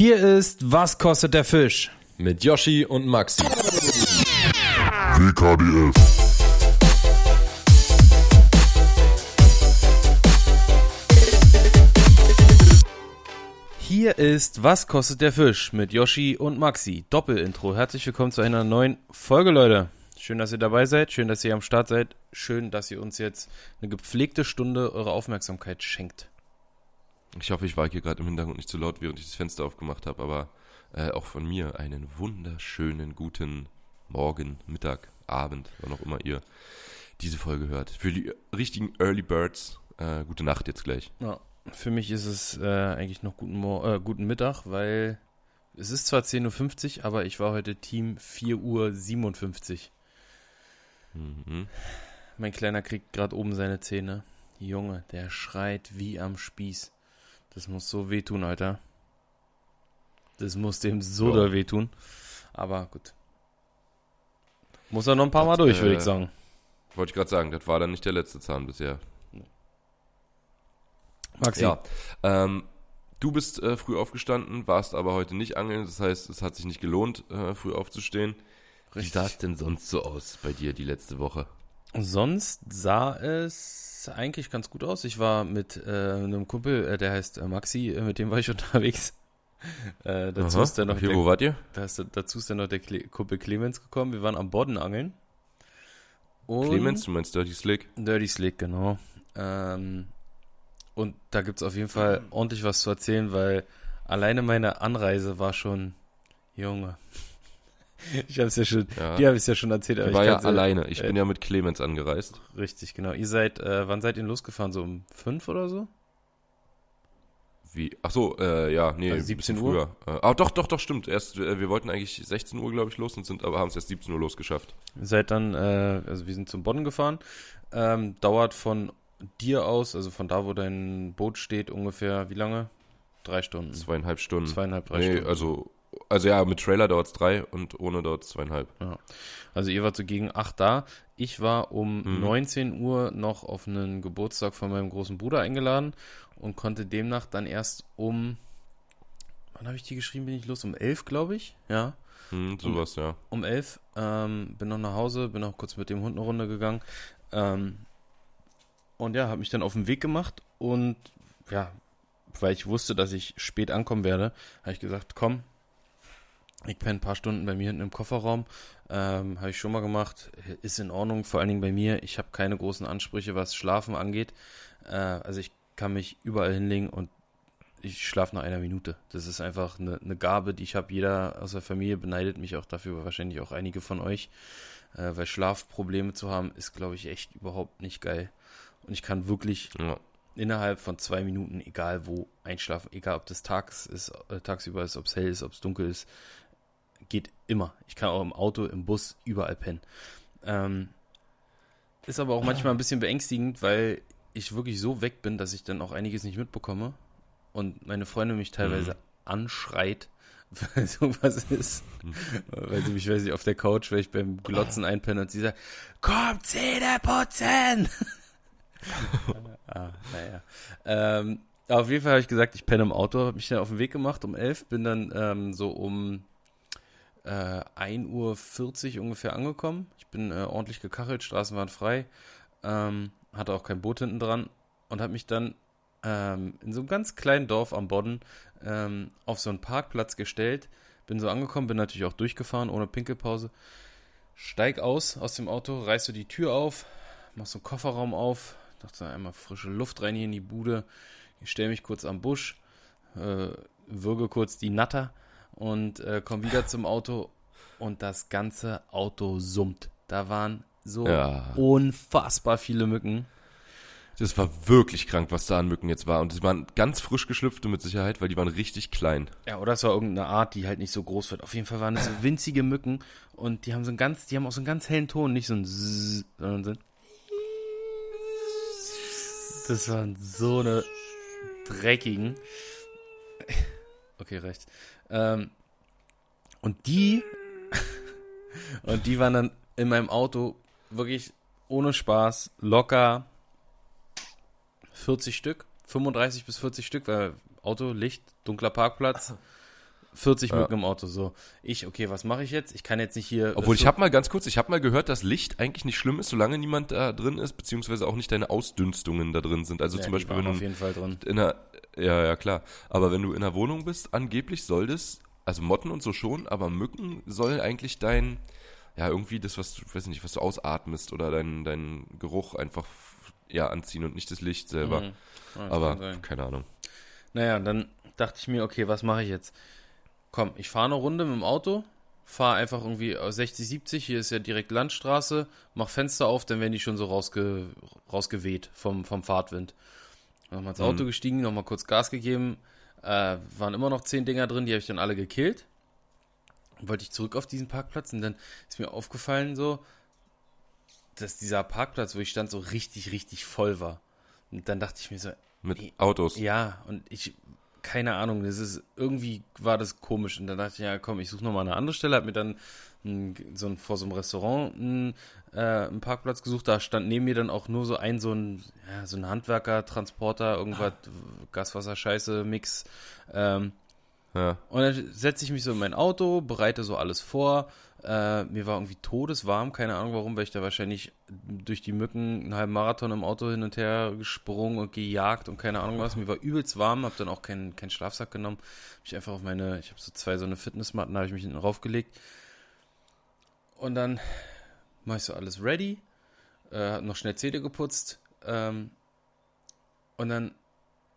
Hier ist Was kostet der Fisch? Mit Yoshi und Maxi. WKDF. Hier ist Was kostet der Fisch? Mit Yoshi und Maxi. Doppelintro. Herzlich willkommen zu einer neuen Folge, Leute. Schön, dass ihr dabei seid. Schön, dass ihr am Start seid. Schön, dass ihr uns jetzt eine gepflegte Stunde eure Aufmerksamkeit schenkt. Ich hoffe, ich war hier gerade im Hintergrund nicht zu laut, während ich das Fenster aufgemacht habe, aber äh, auch von mir einen wunderschönen guten Morgen, Mittag, Abend, wann auch immer ihr diese Folge hört. Für die richtigen Early Birds, äh, gute Nacht jetzt gleich. Ja, für mich ist es äh, eigentlich noch guten, Mor äh, guten Mittag, weil es ist zwar 10.50 Uhr, aber ich war heute Team 4.57 Uhr. Mhm. Mein Kleiner kriegt gerade oben seine Zähne. Junge, der schreit wie am Spieß. Das muss so wehtun, Alter. Das muss dem so doll wehtun. Aber gut. Muss er noch ein paar Mal Das, durch, würde äh, ich sagen. Wollte ich gerade sagen, das war dann nicht der letzte Zahn bisher. Maxi, Ja. Ähm, du bist äh, früh aufgestanden, warst aber heute nicht angeln. Das heißt, es hat sich nicht gelohnt, äh, früh aufzustehen. Wie Richtig. sah es denn sonst so aus bei dir die letzte Woche? sonst sah es eigentlich ganz gut aus. Ich war mit äh, einem Kumpel, äh, der heißt äh, Maxi, äh, mit dem war ich unterwegs. Äh, dazu, Aha. ist dann noch okay, der, wo wart ihr? da ist, dazu ist dann noch der Kle Kumpel Clemens gekommen. Wir waren am Bodden angeln. Und Clemens, du meinst Dirty Slick? Dirty Slick, genau. Ähm, und da gibt es auf jeden Fall ordentlich was zu erzählen, weil alleine meine Anreise war schon, Junge. Ich habe es ja schon, Ja. die habe ich ja schon erzählt, Ich war ja alleine. Ich äh, bin ja mit Clemens angereist. Richtig, genau. Ihr seid, äh, wann seid ihr losgefahren? So um fünf oder so? Wie? Ach so, äh, ja, nee, Also ein 17 bisschen Uhr? früher. Äh, ah, doch, doch, doch, stimmt. Erst, äh, wir wollten eigentlich 16 Uhr, glaube ich, los und sind, aber haben es erst 17 Uhr losgeschafft. Ihr seid dann, äh, also wir sind zum Bodden gefahren. Ähm, dauert von dir aus, also von da, wo dein Boot steht, ungefähr wie lange? Drei Stunden. Zweieinhalb Stunden. Zweieinhalb, drei nee, Stunden. also, also ja, mit Trailer dauert es drei und ohne dauert es zweieinhalb. Also ihr wart so gegen 8 da. Ich war um Mhm. 19 Uhr noch auf einen Geburtstag von meinem großen Bruder eingeladen und konnte demnach dann erst um, wann habe ich die geschrieben, bin ich los? Um 11, glaube ich. Ja, Hm, sowas, ja. um 11. Ähm, bin noch nach Hause, bin auch kurz mit dem Hund eine Runde gegangen. Ähm, und ja, habe mich dann auf den Weg gemacht und ja, weil ich wusste, dass ich spät ankommen werde, habe ich gesagt, komm, ich penne ein paar Stunden bei mir hinten im Kofferraum. Ähm, habe ich schon mal gemacht. Ist in Ordnung, vor allen Dingen bei mir. Ich habe keine großen Ansprüche, was Schlafen angeht. Äh, also ich kann mich überall hinlegen und ich schlafe nach einer Minute. Das ist einfach eine, eine Gabe, die ich habe. Jeder aus der Familie beneidet mich auch dafür, wahrscheinlich auch einige von euch. Äh, weil Schlafprobleme zu haben, ist, glaube ich, echt überhaupt nicht geil. Und ich kann wirklich ja. innerhalb von zwei Minuten, egal wo, einschlafen, egal ob das tags ist, äh, tagsüber ist, ob es hell ist, ob es dunkel ist, geht immer. Ich kann auch im Auto, im Bus, überall pennen. Ähm, ist aber auch manchmal ein bisschen beängstigend, weil ich wirklich so weg bin, dass ich dann auch einiges nicht mitbekomme und meine Freundin mich teilweise anschreit, weil sowas ist. weil sie mich, weiß ich, auf der Couch, weil ich beim Glotzen einpenne und sie sagt, komm, Zähne putzen! ah, naja. Ähm, auf jeden Fall habe ich gesagt, ich penne im Auto, habe mich dann auf den Weg gemacht um 11, bin dann ähm, so um äh, 1.40 Uhr ungefähr angekommen. Ich bin äh, ordentlich gekachelt, Straßen waren frei, ähm, hatte auch kein Boot hinten dran und habe mich dann ähm, in so einem ganz kleinen Dorf am Bodden ähm, auf so einen Parkplatz gestellt. Bin so angekommen, bin natürlich auch durchgefahren ohne Pinkelpause. Steig aus aus dem Auto, reiß so die Tür auf, mach so einen Kofferraum auf, dachte einmal frische Luft rein hier in die Bude. Ich stelle mich kurz am Busch, äh, würge kurz die Natter und äh, komme wieder zum Auto und das ganze Auto summt. Da waren so Ja. unfassbar viele Mücken. Das war wirklich krank, was da an Mücken jetzt war. Und die waren ganz frisch geschlüpfte mit Sicherheit, weil die waren richtig klein. Ja, oder es war irgendeine Art, die halt nicht so groß wird. Auf jeden Fall waren es so winzige Mücken und die haben so einen ganz, die haben auch so einen ganz hellen Ton, nicht so ein Zzz, sondern so ein Das waren so eine dreckigen. Okay, recht. Ähm, und die und die waren dann in meinem Auto wirklich ohne Spaß locker 40 Stück, 35 bis 40 Stück, weil Auto, Licht, dunkler Parkplatz. 40 Ja. Mücken im Auto. So, ich, okay, was mache ich jetzt? Ich kann jetzt nicht hier. Obwohl, ich habe mal ganz kurz, ich habe mal gehört, dass Licht eigentlich nicht schlimm ist, solange niemand da drin ist, beziehungsweise auch nicht deine Ausdünstungen da drin sind. Also Ja, zum Beispiel, wenn auf du jeden Fall drin. in einer, ja, ja, klar. Aber wenn du in einer Wohnung bist, angeblich soll das, also Motten und so schon, aber Mücken sollen eigentlich dein, ja, irgendwie das, was du, weiß nicht, was du ausatmest oder dein, dein Geruch einfach, ja, anziehen und nicht das Licht selber. Mhm. Ja, das aber, keine Ahnung. Naja, dann dachte ich mir, okay, was mache ich jetzt? Komm, ich fahre eine Runde mit dem Auto, fahre einfach irgendwie aus 60, 70, hier ist ja direkt Landstraße, mach Fenster auf, dann werden die schon so rausge, rausgeweht vom, vom Fahrtwind. Nochmal ins Mhm. Auto gestiegen, nochmal kurz Gas gegeben, äh, waren immer noch zehn Dinger drin, die habe ich dann alle gekillt. Wollte ich zurück auf diesen Parkplatz und dann ist mir aufgefallen so, dass dieser Parkplatz, wo ich stand, so richtig, richtig voll war. Und dann dachte ich mir so, Mit Autos. ja, und ich, keine Ahnung, das ist, irgendwie war das komisch. Und dann dachte ich, ja, komm, ich suche nochmal eine andere Stelle, hab mir dann ein, so ein, vor so einem Restaurant einen, äh, einen Parkplatz gesucht. Da stand neben mir dann auch nur so ein, so ein, ja, so ein Handwerker, Transporter, irgendwas, Gaswasser, Scheiße, Mix. Ähm, Ja. und dann setze ich mich so in mein Auto, bereite so alles vor. Äh, mir war irgendwie todeswarm, keine Ahnung warum, weil ich da wahrscheinlich durch die Mücken einen halben Marathon im Auto hin und her gesprungen und gejagt und keine Ahnung was. Mir war übelst warm, habe dann auch keinen keinen Schlafsack genommen. Hab ich einfach auf meine, ich habe so zwei so eine Fitnessmatten, habe ich mich hinten raufgelegt. Und dann mache ich so alles ready, äh, noch schnell Zähne geputzt ähm, und dann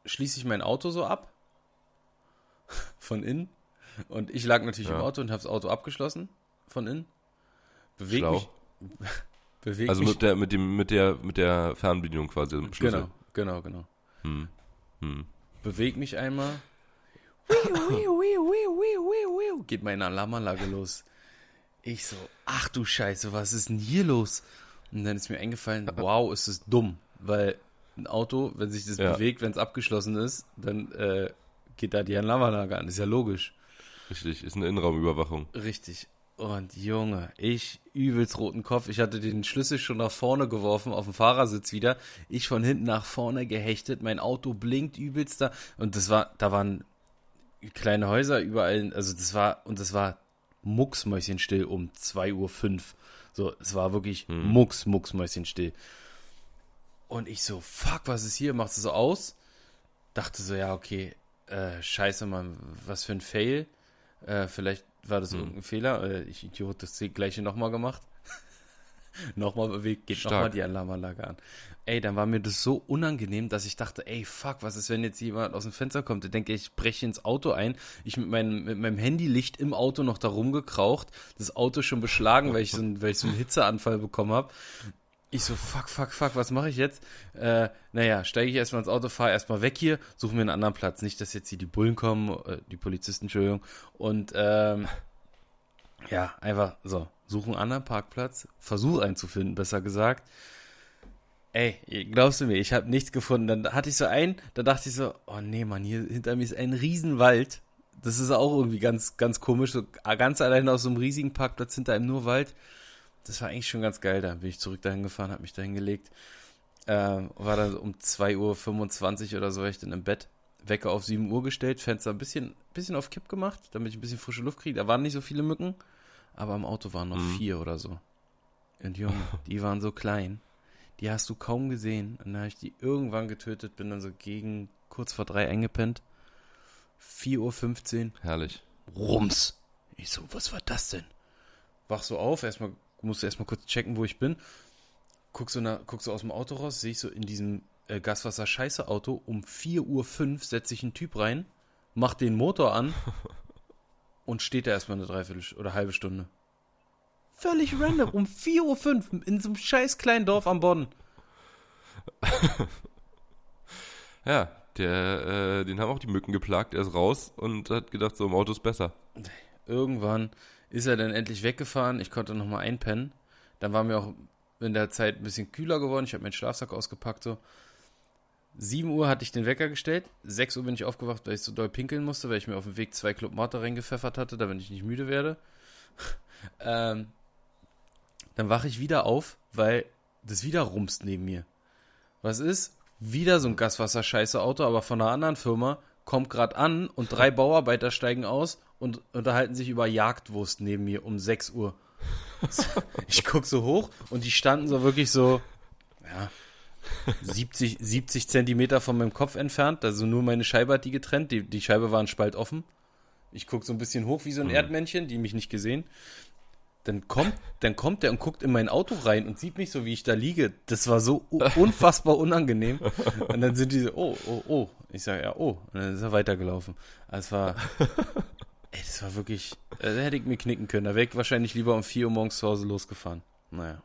schließe ich mein Auto so ab von innen. Und ich lag natürlich Ja. im Auto und habe das Auto abgeschlossen von innen. Bewege Schlau. mich. Bewege Also mich. mit der, mit dem, mit der, mit der Fernbedienung quasi im Schlüssel. genau, genau, genau. Hm. Hm. Bewege mich einmal. Geht meine Alarmanlage los. Ich so, ach du Scheiße, was ist denn hier los? Und dann ist mir eingefallen, wow, ist das dumm. Weil ein Auto, wenn sich das Ja. bewegt, wenn es abgeschlossen ist, dann äh, geht da die Alarmanlage an. Ist ja logisch. Richtig, ist eine Innenraumüberwachung. Richtig. Und Junge, ich übelst roten Kopf. Ich hatte den Schlüssel schon nach vorne geworfen, auf dem Fahrersitz wieder. Ich von hinten nach vorne gehechtet. Mein Auto blinkt übelst da. Und das war, da waren kleine Häuser überall. Also das war, und das war mucksmäuschenstill um 2.05 Uhr. So, es war wirklich Hm. mucks, mucksmäuschenstill. Und ich so, fuck, was ist hier? Macht es so aus? Dachte so, ja, okay, äh, scheiße, Mann, was für ein Fail. Äh, vielleicht war das Hm. irgendein Fehler. Äh, ich Idiot, das gleiche nochmal gemacht. nochmal bewegt, geht nochmal die Alarmanlage an. Ey, dann war mir das so unangenehm, dass ich dachte, ey, fuck, was ist, wenn jetzt jemand aus dem Fenster kommt? Ich denke, ich breche ins Auto ein. Ich mit meinem, mit meinem Handylicht im Auto noch da rumgekraucht, das Auto schon beschlagen, weil ich so, weil ich so einen Hitzeanfall bekommen habe. Ich so, fuck, fuck, fuck, was mache ich jetzt? Äh, naja, steige ich erstmal ins Auto, fahre erstmal weg hier, suche mir einen anderen Platz. Nicht, dass jetzt hier die Bullen kommen, äh, die Polizisten, Entschuldigung. Und ähm, ja, einfach so, suche einen anderen Parkplatz, versuche einen zu finden, besser gesagt. Ey, glaubst du mir, ich habe nichts gefunden. Dann hatte ich so einen, da dachte ich so, oh nee, Mann, hier hinter mir ist ein Riesenwald. Das ist auch irgendwie ganz, ganz komisch. So ganz allein aus so einem riesigen Parkplatz hinter einem nur Wald. Das war eigentlich schon ganz geil. Da bin ich zurück dahin gefahren, habe mich dahin gelegt. Ähm, war dann um 2.25 Uhr oder so, war ich dann im Bett. Wecker auf 7 Uhr gestellt, Fenster ein bisschen, bisschen auf Kipp gemacht, damit ich ein bisschen frische Luft kriege. Da waren nicht so viele Mücken, aber im Auto waren noch Mhm. vier oder so. Und Junge, die waren so klein. Die hast du kaum gesehen. Und dann habe ich die irgendwann getötet, bin dann so gegen kurz vor drei eingepennt. 4.15 Uhr, Herrlich. Rums. Ich so, was war das denn? Wach so auf, erstmal, musste erstmal kurz checken, wo ich bin. Guck so, nach, guck so aus dem Auto raus, sehe ich so in diesem äh, Gaswasser-Scheiße-Auto, um 4.05 Uhr setze ich einen Typ rein, mach den Motor an und steht da erstmal eine Dreiviertel oder halbe Stunde. Völlig random, um 4.05 Uhr in so einem scheiß kleinen Dorf am Bodden. Ja, der, äh, den haben auch die Mücken geplagt. Er ist raus und hat gedacht, so im Auto ist besser. Irgendwann ist er dann endlich weggefahren. Ich konnte nochmal einpennen. Dann war mir auch in der Zeit ein bisschen kühler geworden. Ich habe meinen Schlafsack ausgepackt. So. 7 Uhr hatte ich den Wecker gestellt. 6 Uhr bin ich aufgewacht, weil ich so doll pinkeln musste, weil ich mir auf dem Weg zwei Club Mate reingepfeffert hatte, damit ich nicht müde werde. ähm, dann wache ich wieder auf, weil das wieder rumst neben mir. Was ist? Wieder so ein Gaswasser-Scheiße-Auto, aber von einer anderen Firma, kommt gerade an und drei Bauarbeiter steigen aus und unterhalten sich über Jagdwurst neben mir um 6 Uhr. ich guck so hoch und die standen so wirklich so, ja, 70, 70 Zentimeter von meinem Kopf entfernt. Also nur meine Scheibe hat die getrennt. Die, die Scheibe war ein Spalt offen. Ich guck so ein bisschen hoch wie so ein mhm. Erdmännchen, die mich nicht gesehen. Dann kommt, dann kommt der und guckt in mein Auto rein und sieht mich so, wie ich da liege. Das war so unfassbar unangenehm. Und dann sind die so, oh, oh, oh. Ich sage, ja, oh. Und dann ist er weitergelaufen. Also es war, ey, das war wirklich, äh, da hätte ich mir knicken können. Da wäre ich wahrscheinlich lieber um 4 Uhr morgens zu Hause losgefahren. Naja.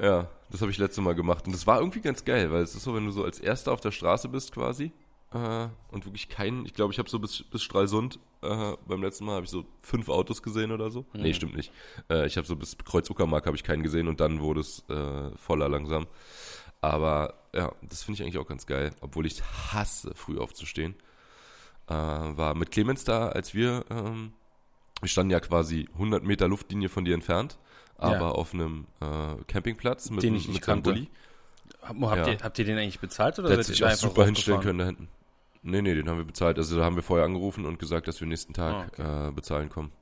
Ja, das habe ich letzte Mal gemacht. Und das war irgendwie ganz geil, weil es ist so, wenn du so als Erster auf der Straße bist quasi äh, und wirklich keinen, ich glaube, ich habe so bis, bis Stralsund, äh, beim letzten Mal habe ich so fünf Autos gesehen oder so. Mhm. Nee, stimmt nicht. Äh, ich habe so bis Kreuz Uckermark habe ich keinen gesehen und dann wurde es äh, voller langsam. Aber ja, das finde ich eigentlich auch ganz geil, obwohl ich hasse, früh aufzustehen. Äh, war mit Clemens da, als wir, ähm, wir standen ja quasi 100 Meter Luftlinie von dir entfernt aber ja. auf einem äh, Campingplatz mit, den ich mit kannte. Bulli. Habt, ja. ihr, habt ihr den eigentlich bezahlt oder der hätte sich auch super hinstellen können da hinten. Nee, nee, den haben wir bezahlt. Also da haben wir vorher angerufen und gesagt, dass wir nächsten Tag oh, okay. äh, bezahlen kommen.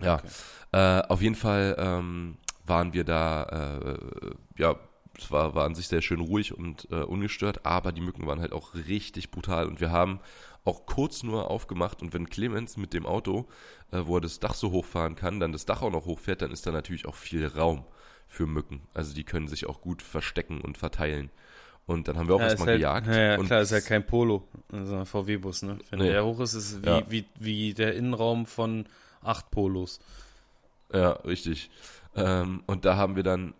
Ja, okay. äh, auf jeden Fall ähm, waren wir da, äh, ja, es war, war an sich sehr schön ruhig und äh, ungestört, aber die Mücken waren halt auch richtig brutal und wir haben auch kurz nur aufgemacht und wenn Clemens mit dem Auto, äh, wo er das Dach so hochfahren kann, dann das Dach auch noch hochfährt, dann ist da natürlich auch viel Raum für Mücken. Also die können sich auch gut verstecken und verteilen. Und dann haben wir auch ja, erstmal halt, gejagt. Ja, ja klar, ist ja kein Polo, also ein VW-Bus, ne? Wenn nee. der hoch ist, ist es wie, ja. wie, wie der Innenraum von acht Polos. Ja, richtig. Ähm, und da haben wir dann,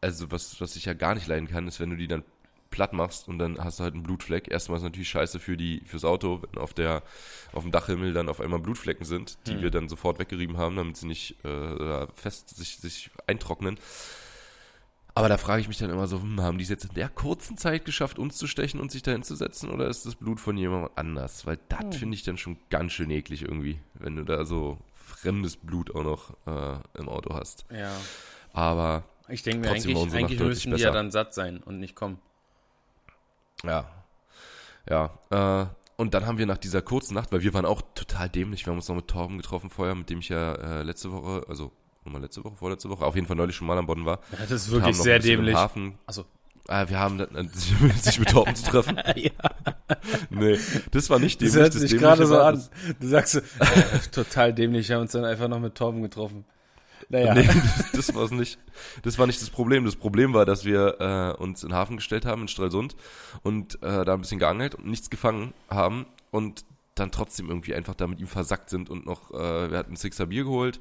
also was, was ich ja gar nicht leiden kann, ist, wenn du die dann platt machst und dann hast du halt einen Blutfleck. Erstmal ist natürlich scheiße für die, fürs Auto, wenn auf der, auf dem Dachhimmel dann auf einmal Blutflecken sind, die hm. wir dann sofort weggerieben haben, damit sie nicht äh, fest sich, sich eintrocknen. Aber da frage ich mich dann immer so, hm, haben die es jetzt in der kurzen Zeit geschafft, uns zu stechen und sich da hinzusetzen oder ist das Blut von jemand anders? Weil das hm. finde ich dann schon ganz schön eklig irgendwie, wenn du da so fremdes Blut auch noch äh, im Auto hast. Ja. Aber ich denke mir, eigentlich, eigentlich müssten die ja dann satt sein und nicht kommen. Ja. Ja. Äh, und dann haben wir nach dieser kurzen Nacht, weil wir waren auch total dämlich, wir haben uns noch mit Torben getroffen vorher, mit dem ich ja äh, letzte Woche, also nochmal letzte Woche, vorletzte Woche, auf jeden Fall neulich schon mal am Bodden war. Ja, das ist wirklich sehr dämlich. Hafen, also äh, wir haben äh, sich mit Torben zu treffen. ja. Nee, das war nicht dämlich. Das hört sich gerade so an. Du sagst, äh, total dämlich, wir haben uns dann einfach noch mit Torben getroffen. Naja. Nee, das, das war nicht. Das war nicht das Problem. Das Problem war, dass wir äh, uns in den Hafen gestellt haben in Stralsund und äh, da ein bisschen geangelt und nichts gefangen haben und dann trotzdem irgendwie einfach da mit ihm versackt sind und noch, äh, wir hatten Sixer Bier geholt,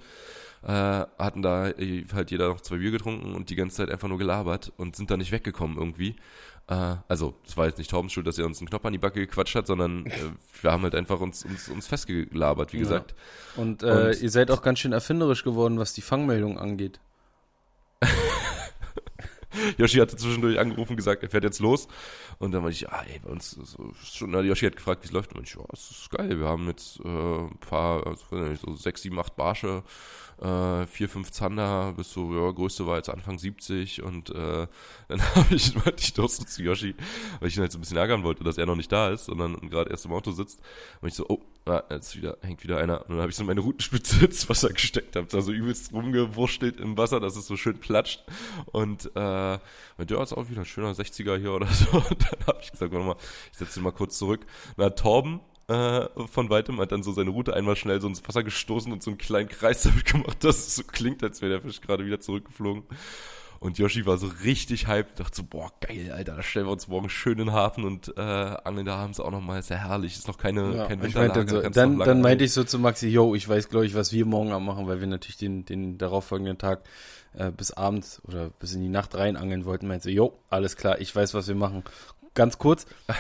äh, hatten da halt jeder noch zwei Bier getrunken und die ganze Zeit einfach nur gelabert und sind da nicht weggekommen irgendwie. Äh, also, es war jetzt nicht Taubens Schuld, dass er uns einen Knopf an die Backe gequatscht hat, sondern äh, wir haben halt einfach uns, uns, uns festgelabert, wie ja. gesagt. Und, äh, Und ihr seid auch ganz schön erfinderisch geworden, was die Fangmeldung angeht. Yoshi hatte zwischendurch angerufen und gesagt, er fährt jetzt los. Und dann meinte ich, ah, ey, bei uns so, schon, na, Yoshi hat gefragt, wie es läuft. Und ich, ja, es ist geil. Wir haben jetzt äh, ein paar, also, so sechs, sieben, acht Barsche äh, vier, fünf Zander, bis so, ja, größte war jetzt Anfang 70 und äh, dann habe ich, ich doch so zu Yoshi, weil ich ihn halt so ein bisschen ärgern wollte, dass er noch nicht da ist, sondern gerade erst im Auto sitzt, und ich so, oh, ah, jetzt wieder, hängt wieder einer. Und dann habe ich so meine Rutenspitze ins Wasser gesteckt, habe da so übelst rumgewurschtelt im Wasser, dass es so schön platscht. Und äh, mit ja, ist auch wieder ein schöner 60er hier oder so. Und dann habe ich gesagt, warte mal, ich setze ihn mal kurz zurück. Na, Torben äh, von weitem, hat dann so seine Route einmal schnell so ins Wasser gestoßen und so einen kleinen Kreis damit gemacht, dass es so klingt, als wäre der Fisch gerade wieder zurückgeflogen. Und Yoshi war so richtig hyped, dachte so, boah, geil, Alter, da stellen wir uns morgen schön in den Hafen und äh, angeln da abends auch nochmal, ist ja herrlich, ist noch keine, ja, kein Winterlager. So, dann dann meinte ich so zu Maxi, yo, ich weiß, glaube ich, was wir morgen Abend machen, weil wir natürlich den, den darauffolgenden Tag äh, bis abends oder bis in die Nacht rein angeln wollten. Meinte so, yo, alles klar, ich weiß, was wir machen ganz kurz.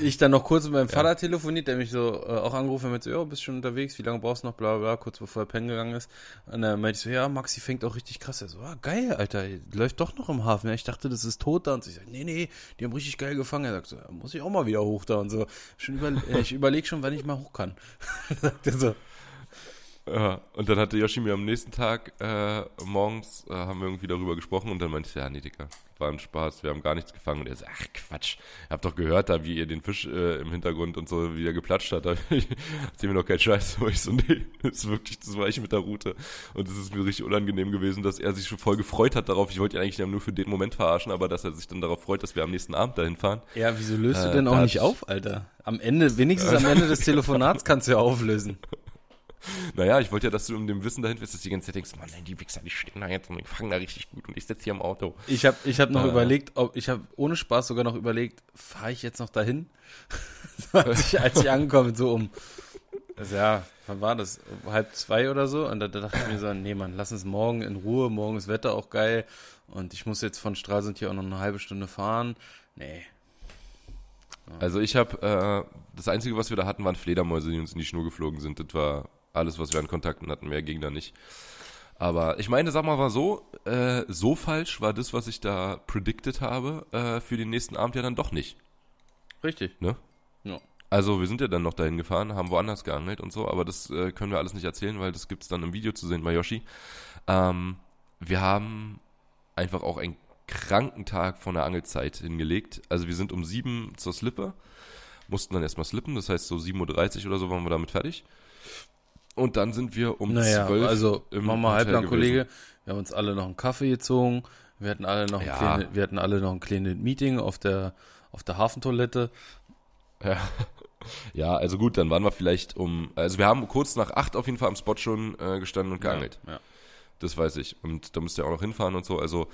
Ich dann noch kurz mit meinem Vater ja. telefoniert, der mich so äh, auch angerufen hat, so, ja, bist schon unterwegs, wie lange brauchst du noch, bla bla, kurz bevor er pennen gegangen ist. Und dann meinte ich so, ja, Maxi fängt auch richtig krass. Er so, ah, geil, Alter, läuft doch noch im Hafen. Ja, ich dachte, das ist tot da. Und ich sag, nee, nee, die haben richtig geil gefangen. Er sagt so, muss ich auch mal wieder hoch da und so. Schon über, äh, ich überlege schon, wann ich mal hoch kann. sagt er so. Ja, und dann hatte Yoshi mir am nächsten Tag äh, morgens, äh, haben wir irgendwie darüber gesprochen und dann meinte ich, ja, nee, Digga, war ein Spaß, wir haben gar nichts gefangen. Und er so, ach Quatsch, ihr habt doch gehört, da wie ihr den Fisch äh, im Hintergrund und so wieder geplatscht hat. Da erzähl mir doch keinen Scheiß. Aber ich so, nee, das ist wirklich, das war ich mit der Route. Und es ist mir richtig unangenehm gewesen, dass er sich schon voll gefreut hat darauf. Ich wollte ihn eigentlich nur für den Moment verarschen, aber dass er sich dann darauf freut, dass wir am nächsten Abend dahin fahren. Ja, wieso löst du denn auch nicht auf, Alter? Am Ende, wenigstens am Ende des Telefonats kannst du ja auflösen. Naja, ich wollte ja, dass du um dem Wissen dahin bist, dass du die ganze Zeit denkst, Mann, nein, die Wichser, die stehen da jetzt und die fangen da richtig gut und ich sitze hier im Auto. Ich habe ich hab noch äh. überlegt, ob ich habe ohne Spaß sogar noch überlegt, fahre ich jetzt noch dahin? als, ich, als ich angekommen bin, so um, also ja, wann war das? Um halb zwei oder so? Und da, da, dachte ich mir so, nee, Mann, lass uns morgen in Ruhe, morgen ist Wetter auch geil und ich muss jetzt von Stralsund hier auch noch eine halbe Stunde fahren. Nee, also ich habe, äh, das Einzige, was wir da hatten, waren Fledermäuse, die uns in die Schnur geflogen sind. Das war alles, was wir an Kontakten hatten. Mehr ging da nicht. Aber ich meine, sag mal mal so, äh, so falsch war das, was ich da predicted habe, äh, für den nächsten Abend ja dann doch nicht. Richtig. Ne? Ja. Also wir sind ja dann noch dahin gefahren, haben woanders geangelt und so, aber das äh, können wir alles nicht erzählen, weil das gibt's dann im Video zu sehen bei Yoshi. Ähm, wir haben einfach auch einen kranken Tag von der Angelzeit hingelegt. Also wir sind um sieben zur Slippe, mussten dann erstmal slippen, das heißt so 7.30 Uhr oder so waren wir damit fertig. Und dann sind wir um naja, 12 also im Mama Halblang Kollege, wir haben uns alle noch einen Kaffee gezogen, wir hatten alle noch ein, ja. kleine, wir hatten alle noch ein kleines Meeting auf der auf der Hafentoilette. Ja. Ja, also gut, dann waren wir vielleicht um, also wir haben kurz nach acht auf jeden Fall am Spot schon äh, gestanden und geangelt. Ja, ja. Das weiß ich. Und da müsst ihr auch noch hinfahren und so. Also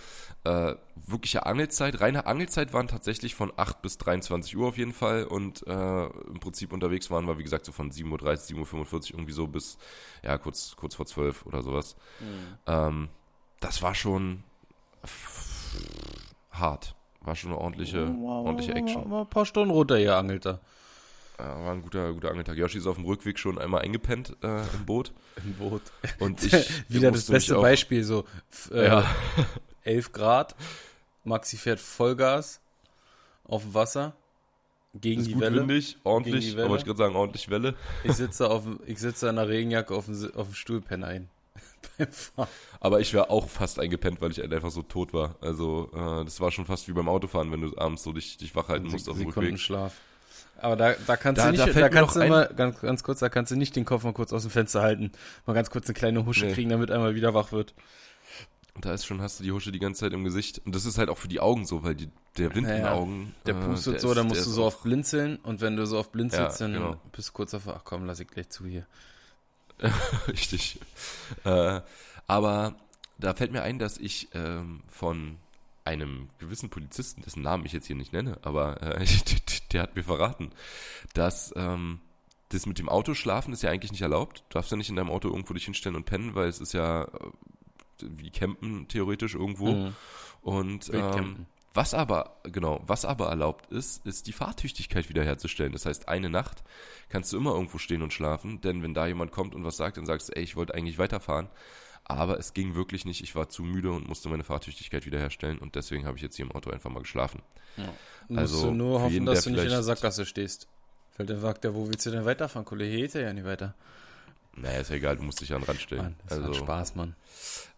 äh, wirkliche Angelzeit, reine Angelzeit waren tatsächlich von 8 bis 23 Uhr auf jeden Fall. Und äh, im Prinzip unterwegs waren wir, wie gesagt, so von 7.30 Uhr, 7.45 Uhr irgendwie so bis, ja, kurz, kurz vor 12 oder sowas. Mhm. Ähm, das war schon hart. War schon eine ordentliche, ordentliche Action. War ein paar Stunden runter hier angelt er. Ja, war ein guter, guter Angeltag. Yoshi ist auf dem Rückweg schon einmal eingepennt äh, im Boot. Im Boot. Und ich wieder das beste Beispiel, so äh, ja. 11 Grad, Maxi fährt Vollgas auf dem Wasser gegen ist die gut Welle. Windig, ordentlich, aber ich gerade sagen, ordentlich Welle. Ich sitze auf ich sitze in der Regenjacke auf dem, auf dem Stuhl, penne ein. aber ich wäre auch fast eingepennt, weil ich einfach so tot war. Also äh, das war schon fast wie beim Autofahren, wenn du abends so dich, dich wach halten musst auf dem Rückweg. Schlaf. Aber da, da kannst da, du nicht, da, da kannst du mal, ganz, ganz kurz, da kannst du nicht den Kopf mal kurz aus dem Fenster halten. Mal ganz kurz eine kleine Husche nee. kriegen, damit einmal wieder wach wird. Und da ist schon, hast du die Husche die ganze Zeit im Gesicht. Und das ist halt auch für die Augen so, weil die, der Wind naja, in den Augen. Der äh, pustet äh, der so, ist, da musst du so oft blinzeln. Und wenn du so oft blinzelst, ja, dann genau. bist du kurz davor, ach komm, lass ich gleich zu hier. Richtig. Äh, aber da fällt mir ein, dass ich ähm, von einem gewissen Polizisten, dessen Namen ich jetzt hier nicht nenne, aber äh, der hat mir verraten, dass ähm, das mit dem Auto schlafen ist ja eigentlich nicht erlaubt. Du darfst ja nicht in deinem Auto irgendwo dich hinstellen und pennen, weil es ist ja äh, wie campen theoretisch irgendwo. Mhm. Und ähm, was aber, genau, was aber erlaubt ist, ist die Fahrtüchtigkeit wiederherzustellen. Das heißt, eine Nacht kannst du immer irgendwo stehen und schlafen, denn wenn da jemand kommt und was sagt, dann sagst du, ey, ich wollte eigentlich weiterfahren, aber es ging wirklich nicht. Ich war zu müde und musste meine Fahrtüchtigkeit wiederherstellen und deswegen habe ich jetzt hier im Auto einfach mal geschlafen. Ja. Also musst du nur hoffen, jeden, dass du nicht in der Sackgasse stehst. Weil dann sagt er, wo willst du denn weiterfahren? Kollege, geht ja nicht weiter. Naja, ist ja egal, du musst dich an den Rand stellen. Mann, das also, Spaß, Mann.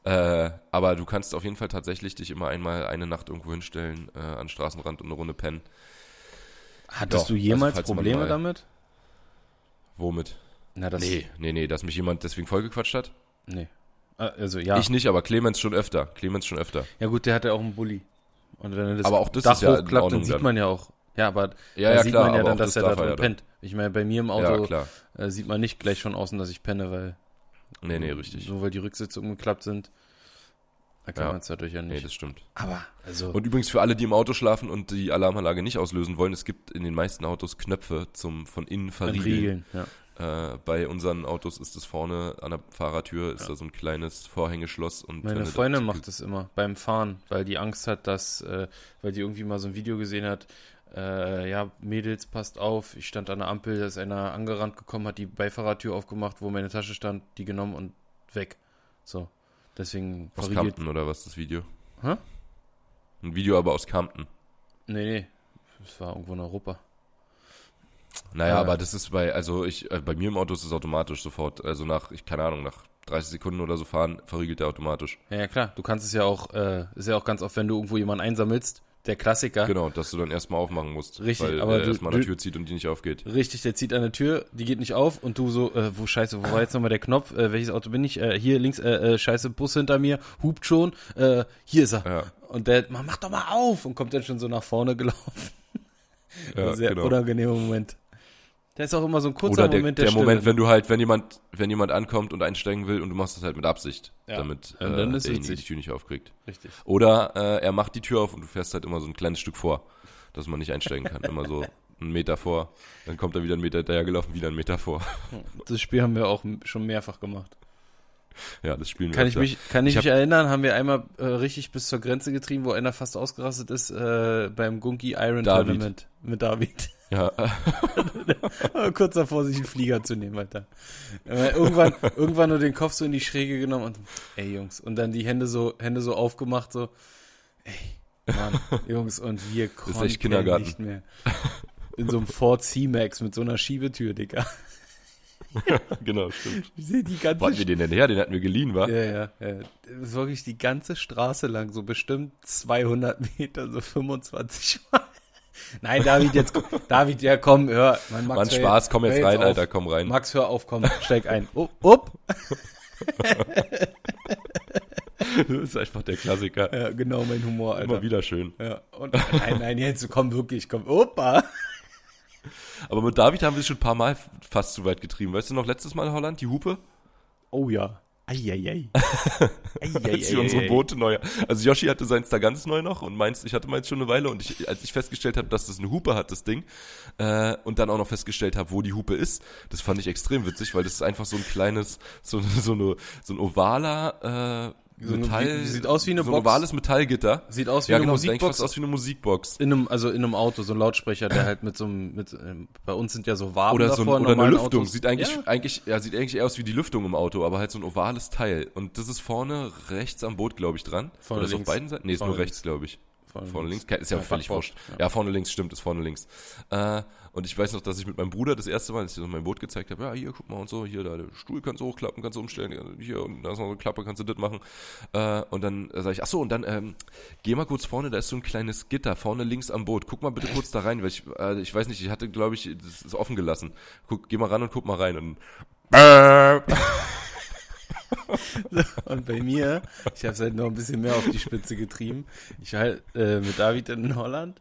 Äh, aber du kannst auf jeden Fall tatsächlich dich immer einmal eine Nacht irgendwo hinstellen, äh, an den Straßenrand und eine Runde pennen. Hattest Doch, du jemals also, Probleme mal, damit? Womit? Na, das nee, nee, nee, dass mich jemand deswegen vollgequatscht hat? Nee. Ah, also ja. Ich nicht, aber Clemens schon öfter. Clemens schon öfter. Ja gut, der hat ja auch einen Bulli. Und wenn er das aber auch das Dach ist ja hochklappt, dann sieht man ja auch. Ja, aber ja, ja, sieht klar, man ja dann, dass er da drin ja pennt. Ich meine, bei mir im Auto äh, sieht man nicht gleich schon außen, dass ich penne, weil. Nee, nee, richtig. Nur weil die Rücksitze umgeklappt sind. Da kann man es dadurch ja nicht. Nee, das stimmt. Aber, also. Und übrigens für alle, die im Auto schlafen und die Alarmanlage nicht auslösen wollen, es gibt in den meisten Autos Knöpfe zum von innen verriegeln. Ja. Äh, bei unseren Autos ist es vorne an der Fahrertür ist ja. da so ein kleines Vorhängeschloss und meine Freundin macht das immer beim Fahren, weil die Angst hat, dass, äh, weil die irgendwie mal so ein Video gesehen hat, äh, ja Mädels passt auf, ich stand an der Ampel, da ist einer angerannt gekommen, hat die Beifahrertür aufgemacht, wo meine Tasche stand, die genommen und weg. So, deswegen. Aus Compton oder was das Video? Hä? Ein Video aber aus Compton. Nee, nee, es war irgendwo in Europa. Naja, Ja. aber das ist bei, also ich, äh, bei mir im Auto ist es automatisch sofort. Also nach, ich keine Ahnung, nach 30 Sekunden oder so fahren, verriegelt der automatisch. Ja, ja, klar. Du kannst es ja auch, äh, ist ja auch ganz oft, wenn du irgendwo jemanden einsammelst, der Klassiker. Genau, dass du dann erstmal aufmachen musst. Richtig, weil aber er du- erstmal an der Tür zieht und die nicht aufgeht. Richtig, der zieht an der Tür, die geht nicht auf und du so, äh, wo scheiße, wo war jetzt nochmal der Knopf? Äh, welches Auto bin ich? Äh, hier links, äh, äh, scheiße, Bus hinter mir, hupt schon, äh, hier ist er. Ja, Und der, man mach doch mal auf und kommt dann schon so nach vorne gelaufen. ja Sehr genau. unangenehmer Moment. Der ist auch immer so ein kurzer Oder der, Moment der, der. Moment, wenn du halt, wenn jemand, wenn jemand ankommt und einsteigen will und du machst das halt mit Absicht, Ja. damit äh, derjenige die Tür nicht aufkriegt. Richtig. Oder äh, er macht die Tür auf und du fährst halt immer so ein kleines Stück vor, dass man nicht einsteigen kann. immer so einen Meter vor, dann kommt er wieder einen Meter dahergelaufen, wieder einen Meter vor. Das Spiel haben wir auch schon mehrfach gemacht. Ja, das spielen wir Kann ich mich, kann ich, Ich mich erinnern, haben wir einmal äh, richtig bis zur Grenze getrieben, wo einer fast ausgerastet ist äh, beim Gunki Iron David. Tournament mit David. Ja, Kurz davor, sich einen Flieger zu nehmen, Alter. Äh, irgendwann, irgendwann nur den Kopf so in die Schräge genommen und ey Jungs, und dann die Hände so, Hände so aufgemacht, so, ey, Mann, Jungs, und wir konnten nicht mehr. In so einem Ford C-Max mit so einer Schiebetür, Digga. genau, stimmt. Die ganze Wo hatten wir den denn her? Den hatten wir geliehen, wa? Ja, ja, ja. Das ist wirklich die ganze Straße lang, so bestimmt 200 Meter, so 25 Mal. Nein, David, jetzt, David, ja, komm, hör. Mann, Max, Mann, hör Spaß, komm jetzt hör rein, auf. Alter, komm rein. Max, hör auf, komm, steig ein. Upp, upp. Das ist einfach der Klassiker. Ja, genau mein Humor, Alter. Immer wieder schön. Ja, und, nein, nein, jetzt, komm wirklich, komm, opa. Aber mit David haben wir es schon ein paar Mal fast zu weit getrieben. Weißt du noch, letztes Mal in Holland, die Hupe? Oh ja. Eieiei. Als wir unsere Boote neu. Also Yoshi hatte seins da ganz neu noch und meins, ich hatte meins schon eine Weile und ich, als ich festgestellt habe, dass das eine Hupe hat, das Ding, äh, und dann auch noch festgestellt habe, wo die Hupe ist, das fand ich extrem witzig, weil das ist einfach so ein kleines, so, so, eine, so ein ovaler äh, So Metall. wie- sieht aus wie eine so Box. ein ovales Metallgitter. Sieht aus wie ja, eine genau, sieht Musikbox. fast aus wie eine Musikbox. In einem, also in einem Auto, so ein Lautsprecher, der halt mit so einem, mit, ähm, bei uns sind ja so Waben Oder, so ein, davor, in oder eine Lüftung. Autos. Sieht eigentlich, Ja. eigentlich, ja, sieht eigentlich eher aus wie die Lüftung im Auto, aber halt so ein ovales Teil. Und das ist vorne rechts am Boot, glaube ich, dran. Vorne Oder ist auf links. beiden Seiten? Nee, ist Vorne nur rechts, glaube ich. Vorne Vorne links. links, ist ja, Ja, völlig wurscht. ja. Ja. vorne links, stimmt, ist vorne links. Äh, und ich weiß noch, dass ich mit meinem Bruder das erste Mal, als ich so mein Boot gezeigt habe, ja, hier, guck mal und so, hier, da, der Stuhl kannst du hochklappen, kannst du umstellen, hier, und da ist noch eine Klappe, kannst du das machen. Äh, und dann äh, sage ich, ach so, und dann, ähm, geh mal kurz vorne, da ist so ein kleines Gitter, vorne links am Boot, guck mal bitte kurz da rein, weil ich, äh, ich weiß nicht, ich hatte, glaube ich, das ist offen gelassen. Guck, geh mal ran und guck mal rein und Und bei mir, ich habe es halt noch ein bisschen mehr auf die Spitze getrieben. Ich halt äh, mit David in Holland.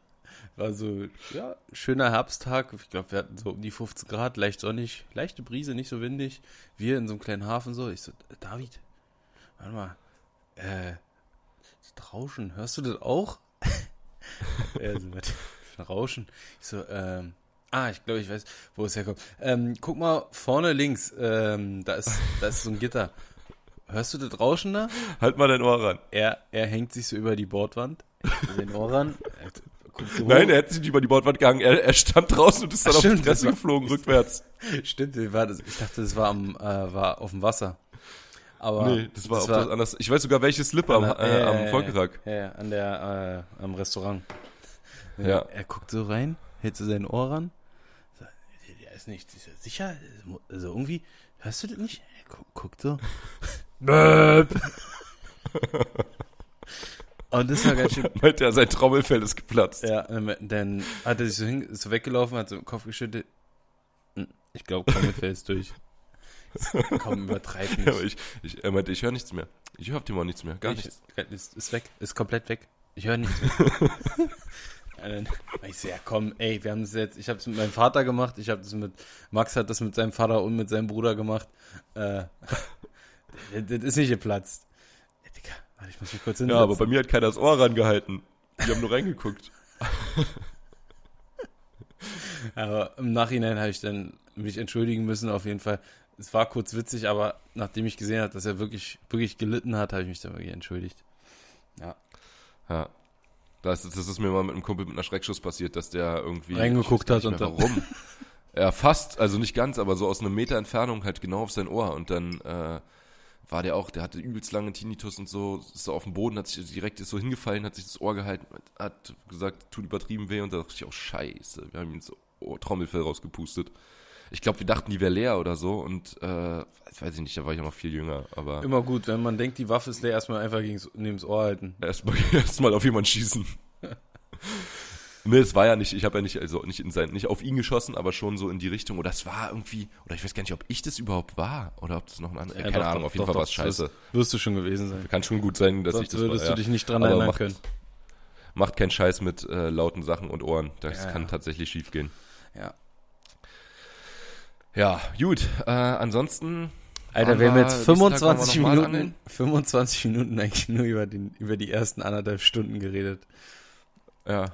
War so, ja, schöner Herbsttag. Ich glaube, wir hatten so um die 15 Grad, leicht sonnig, leichte Brise, nicht so windig. Wir in so einem kleinen Hafen so. Ich so, David, warte mal, äh, das Rauschen, hörst du das auch? er so, was Rauschen? Ich so, ähm, ah, ich glaube, ich weiß, wo es herkommt. Ähm, guck mal, vorne links, ähm, da ist, da ist so ein Gitter. Hörst du das Rauschen da? halt mal dein Ohr ran. Er, er hängt sich so über die Bordwand, den Ohr ran, so Nein, er hat sich nicht über die Bordwand gegangen, er, er stand draußen und ist dann Ach, auf die stimmt, das Fresse war- geflogen, rückwärts. Stimmt, war das? ich dachte, das war, am, äh, war auf dem Wasser. Aber Nee, das war, auch was anderes. Ich weiß sogar, welche Slipper am, äh, der- am Volkertag. Ja, ja, an der, äh, am Restaurant. Ja. Er guckt so rein, hält so sein Ohr ran. So, der ist nicht ist er sicher. Also irgendwie, hörst du das nicht? Er gu guckt so. Und das war ganz schön. Meint er, sein Trommelfell ist geplatzt. Ja, dann hat er sich so, hin, so weggelaufen, hat so den Kopf geschüttelt. Hm, Ich glaube, Trommelfell ist durch. Komm, übertreib nicht. Ja, ich, ich, er meinte, ich höre nichts mehr. Ich höre auf dem Ohr nichts mehr, gar ich, nichts. Ist, ist weg, ist komplett weg. Ich höre nichts mehr. Dann ich so, ja komm, ey, wir haben das jetzt, ich habe es mit meinem Vater gemacht, ich habe das mit, Max hat das mit seinem Vater und mit seinem Bruder gemacht. Äh, das, das ist nicht geplatzt. Ja, Digga, warte, ich muss mich kurz hinsetzen. Ja, aber bei mir hat keiner das Ohr rangehalten. Die haben nur reingeguckt. Aber im Nachhinein habe ich dann mich entschuldigen müssen, auf jeden Fall. Es war kurz witzig, aber nachdem ich gesehen habe, dass er wirklich, wirklich gelitten hat, habe ich mich dann wirklich entschuldigt. Ja. Das, das ist mir mal mit einem Kumpel mit einer Schreckschuss passiert, dass der irgendwie. Reingeguckt hat und warum. ja, fast, also nicht ganz, aber so aus einem Meter Entfernung halt genau auf sein Ohr. Und dann äh, war der auch, der hatte übelst lange Tinnitus und so, ist so auf dem Boden, hat sich direkt ist so hingefallen, hat sich das Ohr gehalten, hat gesagt, tut übertrieben weh und da dachte ich auch, scheiße, wir haben ihm ins Trommelfell rausgepustet. Ich glaube, wir dachten, die wäre leer oder so und äh, weiß ich nicht, da war ich auch noch viel jünger, aber Immer gut, wenn man denkt, die Waffe ist leer, erstmal einfach gegens, neben das Ohr halten. erstmal erstmal auf jemanden schießen. Ne, es war ja nicht, ich habe ja nicht, also nicht in sein, nicht auf ihn geschossen, aber schon so in die Richtung. Oder es war irgendwie, oder ich weiß gar nicht, ob ich das überhaupt war oder ob das noch ein anderer. Ja, keine doch, Ahnung, doch, auf jeden doch, Fall war es scheiße. Wirst, wirst du schon gewesen sein. Kann schon gut sein, dass ich Sonst das würdest war, du dich nicht dran erinnern macht, können. Macht keinen Scheiß mit äh, lauten Sachen und Ohren. Das Ja, kann ja. tatsächlich schief gehen. Ja. Ja, gut. Äh, ansonsten. Alter, wir haben jetzt nächsten Tag waren wir 25 noch mal Minuten, angeln. 25 Minuten eigentlich nur über, den, über die ersten anderthalb Stunden geredet. Ja.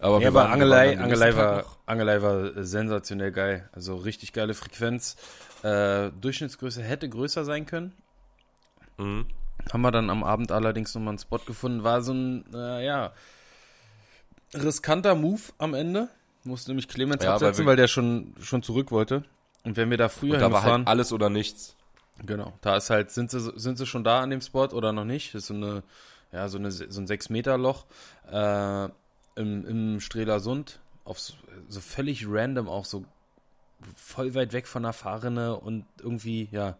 Aber, ja, aber Angelei, Angelei, war, Angelei war sensationell geil. Also richtig geile Frequenz. Äh, Durchschnittsgröße hätte größer sein können. Mhm. Haben wir dann am Abend allerdings nochmal einen Spot gefunden. War so ein, äh, ja, riskanter Move am Ende. Musste nämlich Clemens Ja, weil absetzen, wir- weil der schon, schon zurück wollte. Und wenn wir da früher Und da war halt alles oder nichts. genau, da ist halt, sind sie, sind sie schon da an dem Spot oder noch nicht? Das ist so eine, ja, so, eine, so ein 6-Meter-Loch äh, im, im Strelasund. Auf so, so völlig random auch so voll weit weg von der Fahrrinne und irgendwie, ja,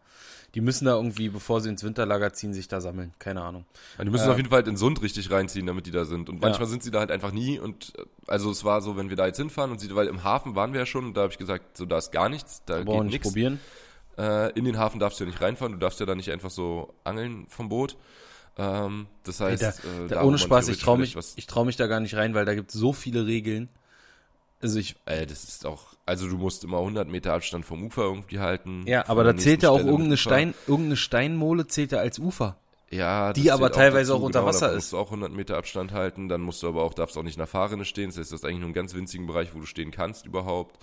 die müssen da irgendwie, bevor sie ins Winterlager ziehen, sich da sammeln. Keine Ahnung. Ja, die müssen Äh, auf jeden Fall halt in Sund richtig reinziehen, damit die da sind. Und manchmal Ja. sind sie da halt einfach nie. Und äh, also es war so, wenn wir da jetzt hinfahren und sie, weil im Hafen waren wir ja schon und da habe ich gesagt, so da ist gar nichts, da Aber auch geht nicht nichts. probieren. Äh, in den Hafen darfst du ja nicht reinfahren, du darfst ja da nicht einfach so angeln vom Boot. Ähm, das heißt, Ey, äh, Da, da, wo ohne Spaß, ich traue mich, ich trau mich da gar nicht rein, weil da gibt es so viele Regeln. Also ich, Ey, das ist auch, also du musst immer 100 Meter Abstand vom Ufer irgendwie halten. ja, aber da zählt ja auch Stelle irgendeine. Stein, irgendeine Steinmole zählt ja als Ufer. Ja, die aber teilweise dazu, auch unter genau, Wasser ist. musst du auch 100 Meter Abstand halten, dann musst du aber auch, darfst auch nicht in der Fahrrinne stehen, das heißt, das ist eigentlich nur einen ganz winzigen Bereich, wo du stehen kannst überhaupt.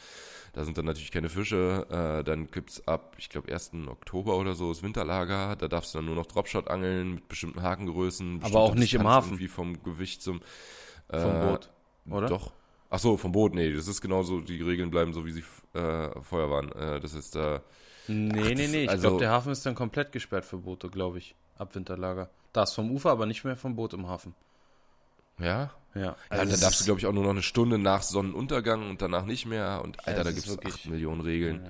Da sind dann natürlich keine Fische, äh, dann gibt's ab, ich glaube, 1. Oktober oder so das Winterlager, da darfst du dann nur noch Dropshot angeln mit bestimmten Hakengrößen. Aber auch nicht im Hafen. Irgendwie vom Gewicht zum, äh, Vom Boot, oder? Doch. Ach so, vom Boot, nee, das ist genauso, die Regeln bleiben so, wie sie äh, vorher waren. Äh, das ist, äh, Nee, Ach, nee, nee. Ich also- glaube, der Hafen ist dann komplett gesperrt für Boote, glaube ich. Ab Winterlager. Da ist vom Ufer, aber nicht mehr vom Boot im Hafen. Ja, Ja, Ja, also da das darfst du, glaube ich, auch nur noch eine Stunde nach Sonnenuntergang und danach nicht mehr. Und Alter, das da gibt es wirklich- 8 Millionen Regeln.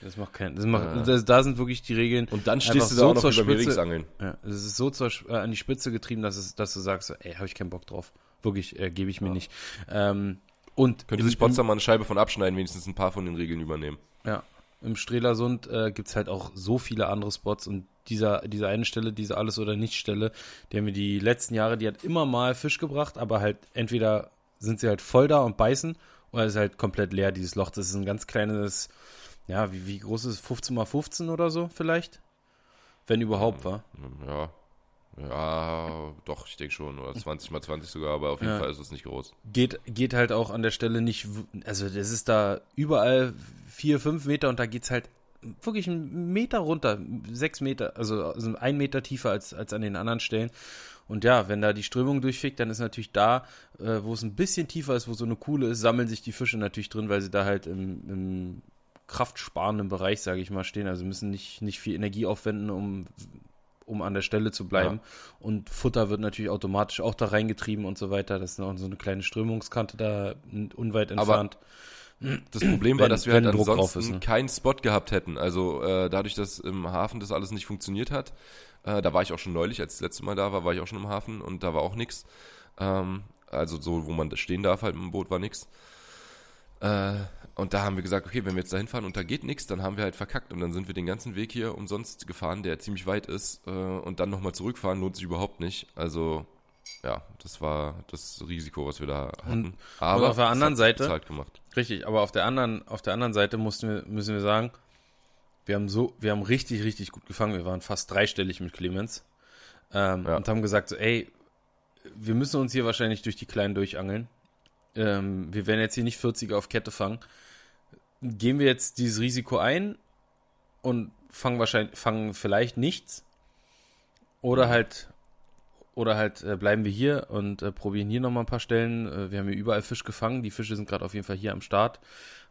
Das macht keinen. Das macht, das, da sind wirklich die Regeln. Und dann stehst du da so auch noch zur über Spitze. Ja, es ist so zur, äh, an die Spitze getrieben, dass, es, dass du sagst, ey, habe ich keinen Bock drauf. Wirklich, äh, gebe ich mir Ja. nicht. Ähm, und Könnte sich Potsdam mal eine Scheibe von abschneiden, wenigstens ein paar von den Regeln übernehmen. Ja, im Strelasund äh, gibt's halt auch so viele andere Spots und dieser, diese eine Stelle, diese Alles- oder Nicht-Stelle, die haben mir die letzten Jahre, die hat immer mal Fisch gebracht, aber halt entweder sind sie halt voll da und beißen oder es ist halt komplett leer, dieses Loch. Das ist ein ganz kleines, ja, wie, wie groß ist es? 15 mal 15 oder so vielleicht? Wenn überhaupt war. Ja. Ja, doch, ich denke schon. Oder 20 mal 20 sogar, aber auf jeden Ja. Fall ist es nicht groß. Geht, geht halt auch an der Stelle nicht, also das ist da überall vier, fünf Meter und da geht's halt wirklich einen Meter runter, sechs Meter, also, also ein Meter tiefer als, als an den anderen Stellen. Und ja, wenn da die Strömung durchfickt, dann ist natürlich da, äh, wo es ein bisschen tiefer ist, wo so eine Kuhle ist, sammeln sich die Fische natürlich drin, weil sie da halt im, im kraftsparenden Bereich, sage ich mal, stehen. Also müssen nicht, nicht viel Energie aufwenden, um, um an der Stelle zu bleiben. Und Futter wird natürlich automatisch auch da reingetrieben und so weiter. Das ist noch so eine kleine Strömungskante da unweit Aber entfernt. Das Problem war, Wenn- dass wir halt ansonsten ist, ne? keinen Spot gehabt hätten. Also äh, dadurch, dass im Hafen das alles nicht funktioniert hat, äh, da war ich auch schon neulich, als ich das letzte Mal da war, war ich auch schon im Hafen und da war auch nix. Ähm, also so, wo man stehen darf halt mit dem Boot, war nix. Äh, und da haben wir gesagt, okay, wenn wir jetzt da hinfahren und da geht nichts, dann haben wir halt verkackt und dann sind wir den ganzen Weg hier umsonst gefahren, der ziemlich weit ist äh, und dann nochmal zurückfahren lohnt sich überhaupt nicht. Also ja, das war das Risiko, was wir da hatten. Aber auf der anderen Seite-. Richtig, aber auf der anderen, auf der anderen Seite mussten wir, müssen wir sagen, wir haben so, wir haben richtig, richtig gut gefangen. Wir waren fast dreistellig mit Clemens. Ähm, Ja. Und haben gesagt, so, ey, wir müssen uns hier wahrscheinlich durch die Kleinen durchangeln. Ähm, wir werden jetzt hier nicht 40er auf Kette fangen. Gehen wir jetzt dieses Risiko ein und fangen wahrscheinlich, fangen vielleicht nichts. Oder halt, oder halt äh, bleiben wir hier und äh, probieren hier nochmal ein paar Stellen. Äh, wir haben hier überall Fisch gefangen. Die Fische sind gerade auf jeden Fall hier am Start.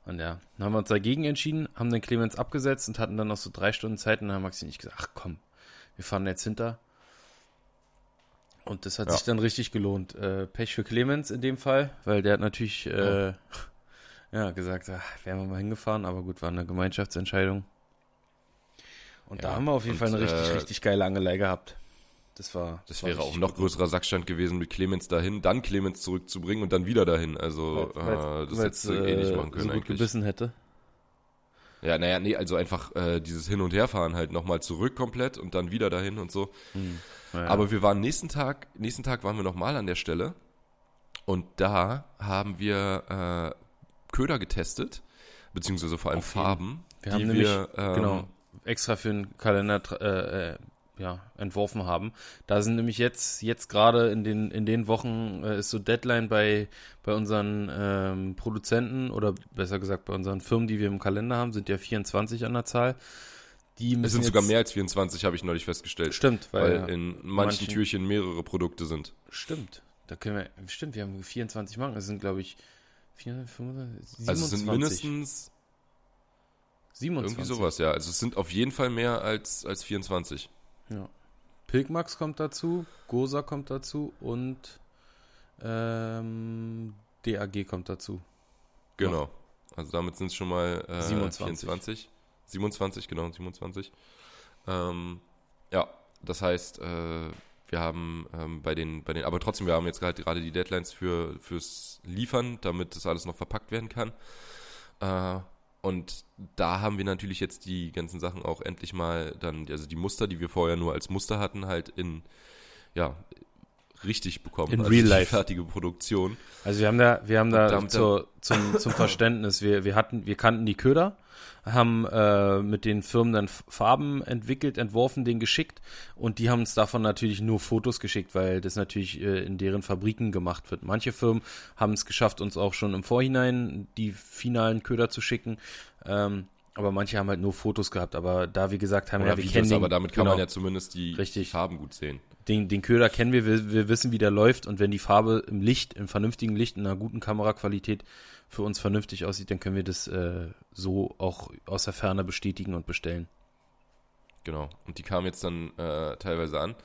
Und ja, dann haben wir uns dagegen entschieden, haben den Clemens abgesetzt und hatten dann noch so drei Stunden Zeit. Und dann haben Maxi nicht gesagt, ach komm, wir fahren jetzt hinter. Und das hat Ja. sich dann richtig gelohnt. Äh, Pech für Clemens in dem Fall, weil der hat natürlich, äh, ja, gesagt, ach, wären wir mal hingefahren, aber gut, war eine Gemeinschaftsentscheidung. Und Ja, da haben wir auf jeden und, Fall eine richtig, äh, richtig geile Angelei gehabt. Das war. Das war wäre auch noch größerer Sackstand gewesen, mit Clemens dahin, dann Clemens zurückzubringen und dann wieder dahin. Also, Weil- äh, das hättest du eh nicht äh, machen können so gut eigentlich. gebissen hätte. Ja, naja, nee, also einfach äh, dieses Hin- und Herfahren halt nochmal zurück komplett und dann wieder dahin und so. Naja. Aber wir waren nächsten Tag, nächsten Tag waren wir nochmal an der Stelle und da haben wir äh, Köder getestet, beziehungsweise vor allem jeden. Farben, wir die haben nämlich wir ähm, genau extra für den Kalender äh, äh, ja, entworfen haben. Da sind nämlich jetzt jetzt gerade in den in den Wochen äh, ist so Deadline bei bei unseren ähm, Produzenten oder besser gesagt bei unseren Firmen, die wir im Kalender haben, sind ja 24 an der Zahl. Die müssen Es sind sogar mehr als 24, habe ich neulich festgestellt. Stimmt, weil, Weil in manchen, manchen- Türchen mehrere Produkte sind. stimmt. Da können wir stimmt, wir haben 24 Marken. Das sind glaube ich 4, 25, 27. Also es sind mindestens 27. irgendwie sowas, ja. Also es sind auf jeden Fall mehr als, als 24. Ja. Pilgmax kommt dazu, Gosa kommt dazu und ähm, DAG kommt dazu. Genau. Also damit sind es schon mal äh, 27. 24. 27, genau, 27. Ähm, ja, das heißt, äh, wir haben ähm, bei den, bei den, aber trotzdem, wir haben jetzt gerade gerade die Deadlines für, fürs Liefern, damit das alles noch verpackt werden kann. Äh, und da haben wir natürlich jetzt die ganzen Sachen auch endlich mal dann, also die Muster, die wir vorher nur als Muster hatten, halt in, ja, richtig bekommen. In also real life. fertige Produktion. Also wir haben da, wir haben da zur, zum, zum Verständnis, wir, wir hatten, wir kannten die Köder, haben äh, mit den Firmen dann Farben entwickelt, entworfen, den geschickt und die haben uns davon natürlich nur Fotos geschickt, weil das natürlich äh, in deren Fabriken gemacht wird. Manche Firmen haben es geschafft, uns auch schon im Vorhinein die finalen Köder zu schicken. Ähm, aber manche haben halt nur Fotos gehabt. Aber da wir gesagt haben, Oder ja, wir Videos, kennen den, aber damit kann genau, man ja zumindest die, Richtig. die Farben gut sehen. Den, den Köder kennen wir, wir, wir wissen, wie der läuft und wenn die Farbe im Licht, im vernünftigen Licht, in einer guten Kameraqualität für uns vernünftig aussieht, dann können wir das äh, so auch aus der Ferne bestätigen und bestellen. Genau. Und die kamen jetzt dann äh, teilweise an.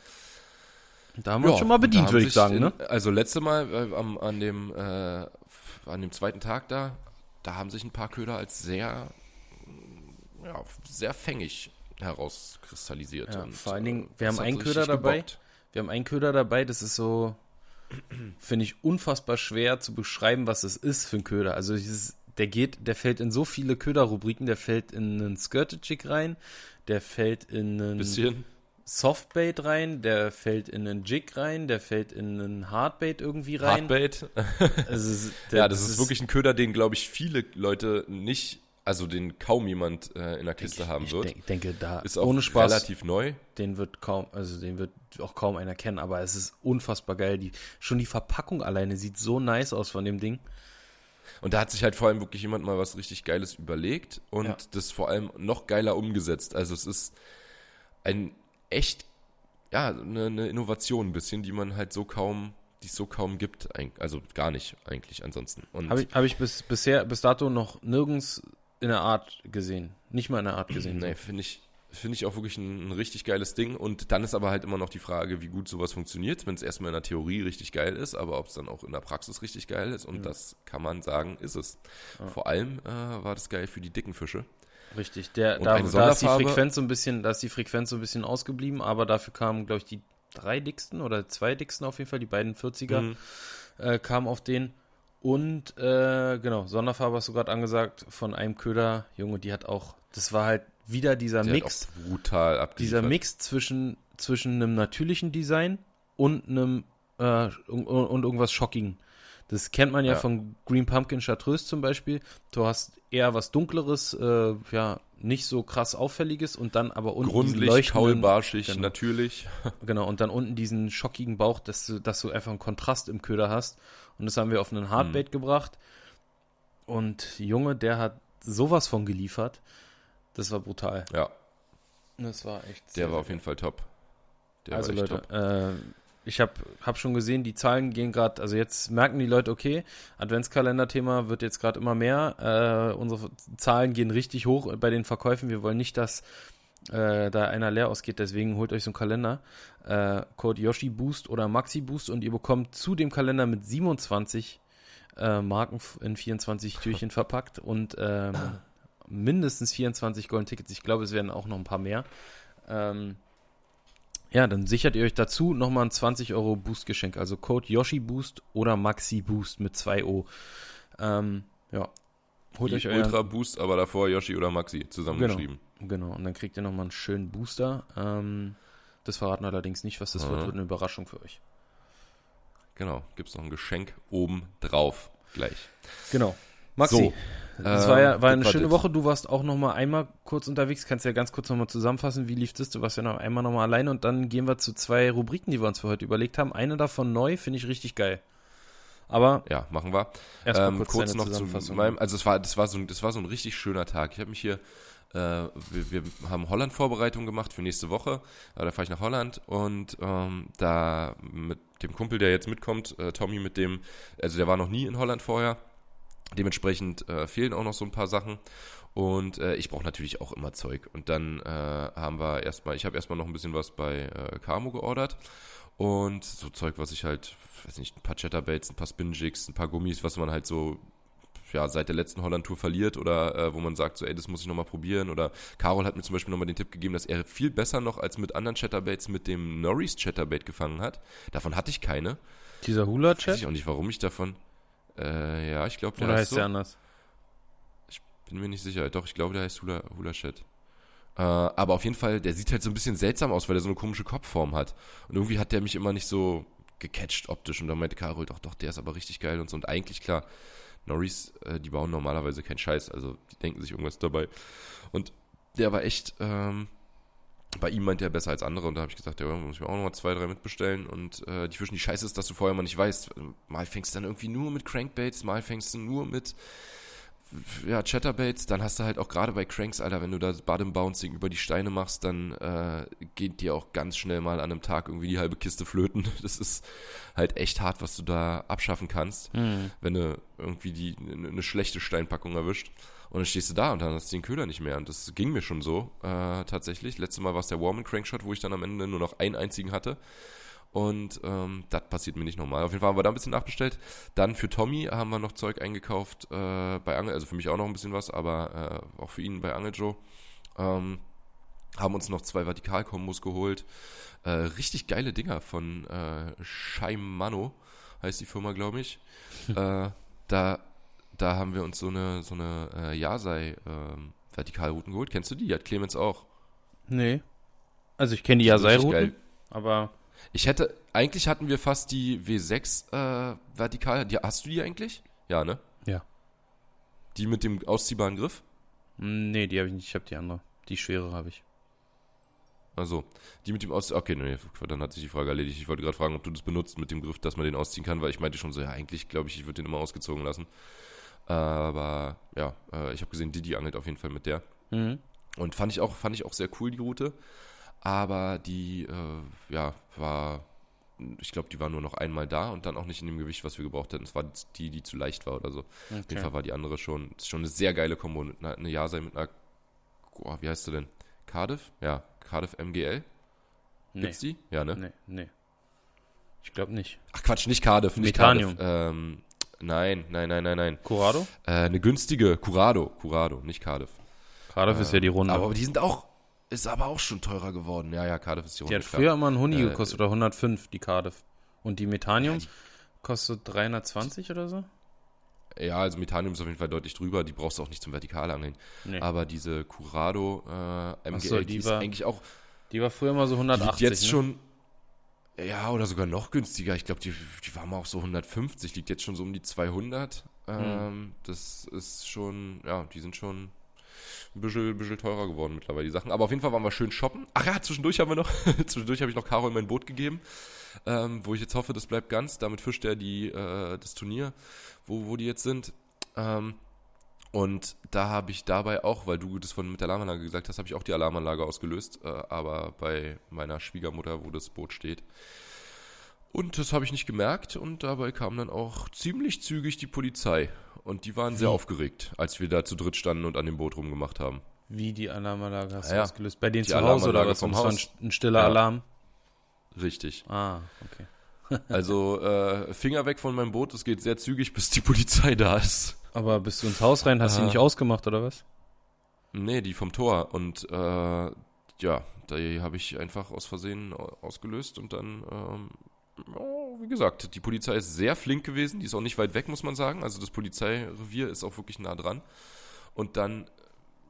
Da haben wir uns schon mal bedient, würde ich sagen, in, ne? Also letzte Mal äh, am, an, dem, äh, an dem zweiten Tag da, da haben sich ein paar Köder als sehr, ja, sehr fängig herauskristallisiert. Ja, vor allen Dingen, äh, wir haben einen Köder dabei. gebockt. Wir haben einen Köder dabei, das ist so, finde ich, unfassbar schwer zu beschreiben, was es ist für ein Köder. Also dieses, der geht, der fällt in so viele Köderrubriken, der fällt in einen Skirted-Jig rein, der fällt in einen Bisschen. Softbait rein, der fällt in einen Jig rein, der fällt in einen Hardbait irgendwie rein. Hardbait. Also, ist- der- ja, das, ist, wirklich ein Köder, den, glaube ich, viele Leute nicht, also den kaum jemand äh, in der Kiste haben ich wird. denk, denke, da ist auch ohne Spaß, relativ neu. den wird kaum, also den wird auch kaum einer kennen, aber es ist unfassbar geil. Die, schon die Verpackung alleine sieht so nice aus von dem Ding. Und da hat sich halt vor allem wirklich jemand mal was richtig Geiles überlegt und Ja. das vor allem noch geiler umgesetzt. Also es ist ein echt, ja, eine, eine Innovation ein bisschen, die man halt so kaum, die es so kaum gibt, also gar nicht eigentlich ansonsten. Habe ich, hab ich bis, bisher, bis dato noch nirgends in der Art gesehen. Nicht mal in der Art gesehen. nee, finde ich, finde ich auch wirklich ein, ein richtig geiles Ding. Und dann ist aber halt immer noch die Frage, wie gut sowas funktioniert, wenn es erstmal in der Theorie richtig geil ist, aber ob es dann auch in der Praxis richtig geil ist. Und das kann man sagen, ist es. Vor allem äh, war das geil für die dicken Fische. Richtig, der, da, da ist die Frequenz so ein bisschen, da ist die Frequenz so ein bisschen ausgeblieben, aber dafür kamen, glaube ich, die drei dicksten oder zwei dicksten auf jeden Fall, die beiden 40er Mhm. äh, kamen auf den. Und äh, genau, Sonderfarbe hast du gerade angesagt von einem Köder, Junge, die hat auch, das war halt wieder dieser Die hat Mix, brutal abgeliefert. dieser Mix zwischen, zwischen einem natürlichen Design und einem äh, und, und irgendwas Schockigen. Das kennt man ja, Ja. von Green Pumpkin Chartreuse zum Beispiel. Du hast eher was Dunkleres, äh, ja, nicht so krass Auffälliges und dann aber unten Grundlich, kaulbarschig, genau. natürlich. Genau, und dann unten diesen schockigen Bauch, dass du, dass du einfach einen Kontrast im Köder hast. Und das haben wir auf einen Hardbait Mhm. gebracht. Und Junge, der hat sowas von geliefert. Das war brutal. Ja, Das war echt. der war auf jeden Fall top. Der also Leute, äh, ich habe hab schon gesehen, die Zahlen gehen gerade, also jetzt merken die Leute, okay, Adventskalender-Thema wird jetzt gerade immer mehr. Äh, unsere Zahlen gehen richtig hoch bei den Verkäufen. Wir wollen nicht, dass äh, da einer leer ausgeht, deswegen holt euch so einen Kalender. Äh, Code Yoshi Boost oder Maxi Boost und ihr bekommt zu dem Kalender mit 27 äh, Marken in 24 Türchen verpackt und ähm, mindestens 24 Golden Tickets. Ich glaube, es werden auch noch ein paar mehr. Ähm, ja, dann sichert ihr euch dazu nochmal ein 20 Euro Boost-Geschenk. Also Code Yoshi Boost oder Maxi Boost mit 2 O. Ähm, ja. Holt euch euren Ultra Boost, aber davor Yoshi oder Maxi zusammengeschrieben. Genau, genau. Und dann kriegt ihr nochmal einen schönen Booster. Ähm, das verraten allerdings nicht, was das wird. Wird eine Überraschung für euch. Genau, gibt es noch ein Geschenk oben drauf gleich. Genau. Maxi, so, das äh, war ja war eine schöne Woche. Du warst auch noch mal einmal kurz unterwegs. Kannst ja ganz kurz noch mal zusammenfassen, wie lief das? Du warst ja noch einmal noch mal alleine und dann gehen wir zu zwei Rubriken, die wir uns für heute überlegt haben. Eine davon neu, finde ich richtig geil. Aber ja, machen wir. Erstmal ähm, kurz, kurz noch zu meinem, also es war, das war so, das war so ein richtig schöner Tag. Ich habe mich hier äh, wir, wir, haben Holland-Vorbereitung gemacht für nächste Woche. Äh, da fahre ich nach Holland und ähm, da mit dem Kumpel, der jetzt mitkommt, äh, Tommy, mit dem, also der war noch nie in Holland vorher. Dementsprechend äh, fehlen auch noch so ein paar Sachen. Und äh, ich brauche natürlich auch immer Zeug. Und dann äh, haben wir erstmal, ich habe erstmal noch ein bisschen was bei äh, Camo geordert. Und so Zeug, was ich halt, weiß nicht, ein paar Chatterbaits, ein paar Spinjigs, ein paar Gummis, was man halt so ja, seit der letzten Holland-Tour verliert oder äh, wo man sagt, so, ey, das muss ich nochmal probieren. Oder Carol hat mir zum Beispiel nochmal den Tipp gegeben, dass er viel besser noch als mit anderen Chatterbaits mit dem Norris Chatterbait gefangen hat. Davon hatte ich keine. Dieser Hula-Chat? Weiß ich auch nicht, warum ich davon. Äh, ja, ich glaube, der Oder heißt so. der anders? Ich bin mir nicht sicher. Doch, ich glaube, der heißt Hula, Hula Chat. Äh, aber auf jeden Fall, der sieht halt so ein bisschen seltsam aus, weil er so eine komische Kopfform hat. Und irgendwie hat der mich immer nicht so gecatcht optisch. Und dann meinte Carol, doch, doch, der ist aber richtig geil und so. Und eigentlich, klar, Norris, äh, die bauen normalerweise keinen Scheiß. Also, die denken sich irgendwas dabei. Und der war echt, ähm, bei ihm meint er besser als andere und da habe ich gesagt, ja, muss ich mir auch nochmal zwei, drei mitbestellen und äh, die Fischen, die Scheiße ist, dass du vorher mal nicht weißt. Mal fängst du dann irgendwie nur mit Crankbaits, mal fängst du nur mit ja, Chatterbaits, dann hast du halt auch gerade bei Cranks, Alter, wenn du da Bottom Bouncing über die Steine machst, dann äh, geht dir auch ganz schnell mal an einem Tag irgendwie die halbe Kiste flöten. Das ist halt echt hart, was du da abschaffen kannst, mhm. wenn du irgendwie die eine schlechte Steinpackung erwischt. Und dann stehst du da und dann hast du den Köder nicht mehr. Und das ging mir schon so, äh, tatsächlich. Letztes Mal war es der Warman Crankshot, wo ich dann am Ende nur noch einen einzigen hatte. Und ähm, das passiert mir nicht normal. Auf jeden Fall haben wir da ein bisschen nachbestellt. Dann für Tommy haben wir noch Zeug eingekauft äh, bei Angel, also für mich auch noch ein bisschen was, aber äh, auch für ihn bei Angel Joe. Ähm, haben uns noch zwei Vertikalkombos geholt. Äh, richtig geile Dinger von äh, Scheimano, heißt die Firma, glaube ich. äh, da da haben wir uns so eine, so eine äh, Yasai ähm, Vertikalrouten geholt. Kennst du die? Hat Clemens auch. Nee. Also ich kenne die Yasai-Routen, aber. Ich hätte, eigentlich hatten wir fast die W6 äh, Vertikal. Die, hast du die eigentlich? Ja, ne? Ja. Die mit dem ausziehbaren Griff? Nee, die habe ich nicht. Ich habe die andere. Die schwere habe ich. Also, die mit dem Ausziehen. Okay, nee, dann hat sich die Frage erledigt. Ich wollte gerade fragen, ob du das benutzt mit dem Griff, dass man den ausziehen kann, weil ich meinte schon so, ja, eigentlich glaube ich, ich würde den immer ausgezogen lassen. Aber ja, äh, ich habe gesehen, Didi angelt auf jeden Fall mit der. Mhm. Und fand ich auch, fand ich auch sehr cool, die Route. Aber die, äh, ja, war, ich glaube, die war nur noch einmal da und dann auch nicht in dem Gewicht, was wir gebraucht hätten. Es war die, die zu leicht war oder so. Okay. Auf jeden Fall war die andere schon, schon eine sehr geile Kombo. Eine, eine Yasai mit einer, oh, wie heißt sie denn? Cardiff? Ja, Cardiff MGL? Gibt's nee. die? Ja, ne? Nee, nee. Ich glaube nicht. Ach Quatsch, nicht Cardiff. Nicht Metanium. Cardiff. Ähm, Nein, nein, nein, nein, nein. Curado? Äh, eine günstige Curado. Curado, nicht Cardiff. Cardiff äh, ist ja die Runde. Aber die sind auch, ist aber auch schon teurer geworden. Ja, ja, Cardiff ist die Runde. Die hat früher klar. immer einen Huni äh, gekostet oder 105, die Cardiff. Und die Methanium ja, die, kostet 320 oder so? Ja, also Methanium ist auf jeden Fall deutlich drüber. Die brauchst du auch nicht zum Vertikalangeln. Nee. Aber diese Curado äh, MGL, so, die, die ist war, eigentlich auch. Die war früher immer so 180. Die jetzt ne? schon ja, oder sogar noch günstiger. Ich glaube, die, die war mal auch so 150, liegt jetzt schon so um die 200. Mhm. Ähm, das ist schon, ja, die sind schon ein bisschen, bisschen teurer geworden mittlerweile, die Sachen. Aber auf jeden Fall waren wir schön shoppen. Ach ja, zwischendurch haben wir noch, zwischendurch habe ich noch Caro in mein Boot gegeben, ähm, wo ich jetzt hoffe, das bleibt ganz. Damit fischt er die, äh, das Turnier, wo, wo die jetzt sind. Ähm, und da habe ich dabei auch, weil du das von mit der Alarmanlage gesagt hast, habe ich auch die Alarmanlage ausgelöst, äh, aber bei meiner Schwiegermutter, wo das Boot steht. Und das habe ich nicht gemerkt und dabei kam dann auch ziemlich zügig die Polizei. Und die waren Wie? sehr aufgeregt, als wir da zu dritt standen und an dem Boot rumgemacht haben. Wie die Alarmanlage hast ja, du ausgelöst? Bei denen zu Hause oder was? Vom Haus. Ein, ein stiller ja. Alarm? Richtig. Ah, okay. Also äh, Finger weg von meinem Boot, es geht sehr zügig, bis die Polizei da ist. Aber bist du ins Haus rein, hast du Ah. nicht ausgemacht oder was? Nee, die vom Tor. Und äh, ja, die habe ich einfach aus Versehen au- ausgelöst und dann, ähm, ja, wie gesagt, die Polizei ist sehr flink gewesen, die ist auch nicht weit weg, muss man sagen. Also das Polizeirevier ist auch wirklich nah dran. Und dann,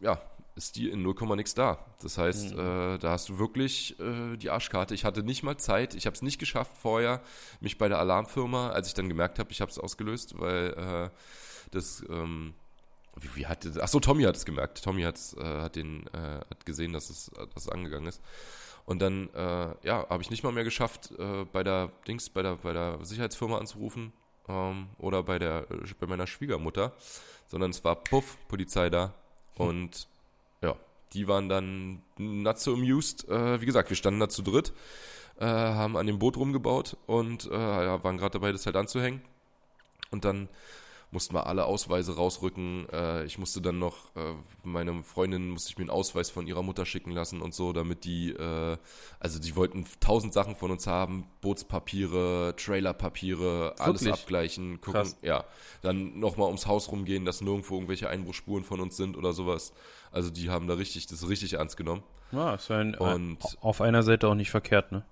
ja, ist die in 0, nix da. Das heißt, äh, da hast du wirklich äh, die Arschkarte. Ich hatte nicht mal Zeit, ich habe es nicht geschafft vorher, mich bei der Alarmfirma, als ich dann gemerkt habe, ich habe es ausgelöst, weil äh, das, ähm, wie, wie hat ach so Tommy hat es gemerkt. Tommy hat's, äh, hat den äh, hat gesehen, dass es dass es angegangen ist. Und dann äh, ja, habe ich nicht mal mehr geschafft äh, bei der Dings bei der bei der Sicherheitsfirma anzurufen ähm, oder bei der äh, bei meiner Schwiegermutter, sondern es war puff Polizei da und ja, die waren dann not so amused. Äh, wie gesagt, wir standen da zu dritt, äh, haben an dem Boot rumgebaut und äh, ja, waren gerade dabei, das halt anzuhängen. Und dann mussten wir alle Ausweise rausrücken. Äh, ich musste dann noch, äh, meine Freundin musste ich mir einen Ausweis von ihrer Mutter schicken lassen und so, damit die, äh, also die wollten tausend Sachen von uns haben, Bootspapiere, Trailerpapiere, alles Wirklich? abgleichen, gucken, Krass. ja, dann nochmal ums Haus rumgehen, dass nirgendwo irgendwelche Einbruchspuren von uns sind oder sowas. Also die haben da richtig, das richtig ernst genommen. Ja, ist ein, Und- auf einer Seite auch nicht verkehrt, ne?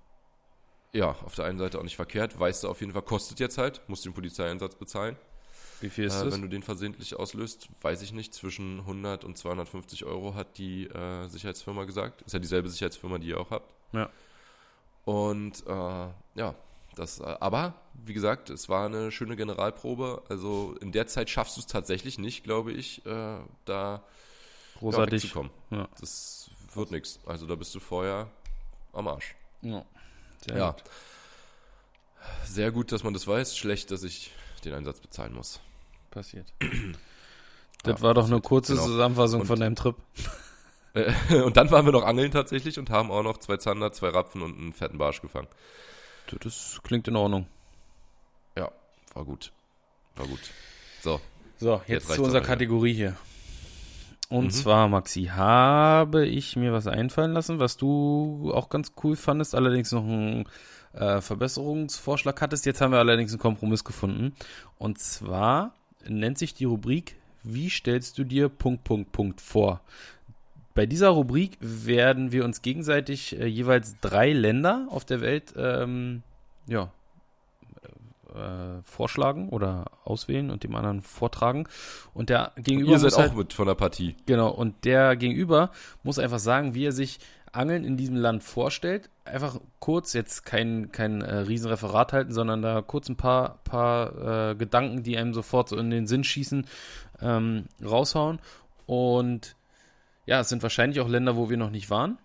Ja, auf der einen Seite auch nicht verkehrt, weißt du auf jeden Fall, kostet jetzt halt, musst den Polizeieinsatz bezahlen. Wie viel ist Äh, das? wenn du den versehentlich auslöst, weiß ich nicht. Zwischen 100 und 250 Euro hat die äh, Sicherheitsfirma gesagt. Ist ja dieselbe Sicherheitsfirma, die ihr auch habt. Ja. Und äh, ja, das, äh, aber wie gesagt, es war eine schöne Generalprobe. Also in der Zeit schaffst du es tatsächlich nicht, glaube ich, äh, da ja, Großartig. wegzukommen. Ja. Das wird nichts. Also da bist du vorher am Arsch. Ja. Sehr Ja. gut. Sehr gut, dass man das weiß. Schlecht, dass ich den Einsatz bezahlen muss. Passiert. Ja, Das war doch eine kurze Genau. Zusammenfassung Und- von deinem Trip. Äh, Und dann waren wir noch angeln tatsächlich und haben auch noch zwei Zander, zwei Rapfen und einen fetten Barsch gefangen. Das klingt in Ordnung. Ja, war gut. War gut. So, So, Jetzt jetzt zu unserer ja. Kategorie hier. Und Mhm. zwar, Maxi, habe ich mir was einfallen lassen, was du auch ganz cool fandest, allerdings noch einen äh, Verbesserungsvorschlag hattest. Jetzt haben wir allerdings einen Kompromiss gefunden. Und zwar nennt sich die Rubrik Wie stellst du dir Punkt, Punkt, Punkt vor? Bei dieser Rubrik werden wir uns gegenseitig äh, jeweils drei Länder auf der Welt ähm, ja, äh, vorschlagen oder auswählen und dem anderen vortragen. Und der Gegenüber ihr seid muss halt, auch mit von der Partie. genau, und der Gegenüber muss einfach sagen, wie er sich Angeln in diesem Land vorstellt. Einfach kurz, jetzt kein, kein äh, Riesenreferat halten, sondern da kurz ein paar, paar äh, Gedanken, die einem sofort so in den Sinn schießen, ähm, raushauen. Und ja, es sind wahrscheinlich auch Länder, wo wir noch nicht waren.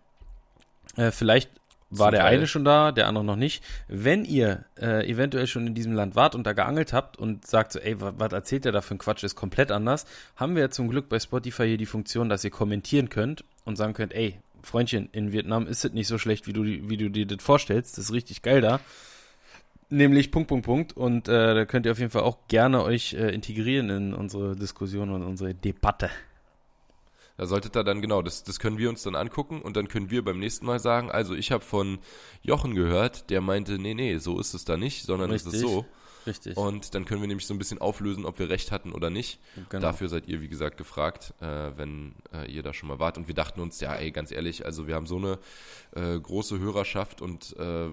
Äh, vielleicht war der eine schon da, der andere noch nicht. Wenn ihr äh, eventuell schon in diesem Land wart und da geangelt habt und sagt so, ey, wa- was erzählt der da für ein Quatsch, ist komplett anders, haben wir zum Glück bei Spotify hier die Funktion, dass ihr kommentieren könnt und sagen könnt, ey, Freundchen, in Vietnam ist es nicht so schlecht, wie du, die- wie du dir das vorstellst. Das ist richtig geil da. Nämlich Punkt, Punkt, Punkt. Und äh, da könnt ihr auf jeden Fall auch gerne euch äh, integrieren in unsere Diskussion und unsere Debatte. Da solltet ihr dann, genau, das, das können wir uns dann angucken und dann können wir beim nächsten Mal sagen, also ich habe von Jochen gehört, der meinte, nee, nee, so ist es da nicht, sondern es ist so. Richtig. Und dann können wir nämlich so ein bisschen auflösen, ob wir recht hatten oder nicht. Genau. Dafür seid ihr, wie gesagt, gefragt, äh, wenn äh, ihr da schon mal wart. Und wir dachten uns, ja, ey, ganz ehrlich, also wir haben so eine äh, große Hörerschaft und äh,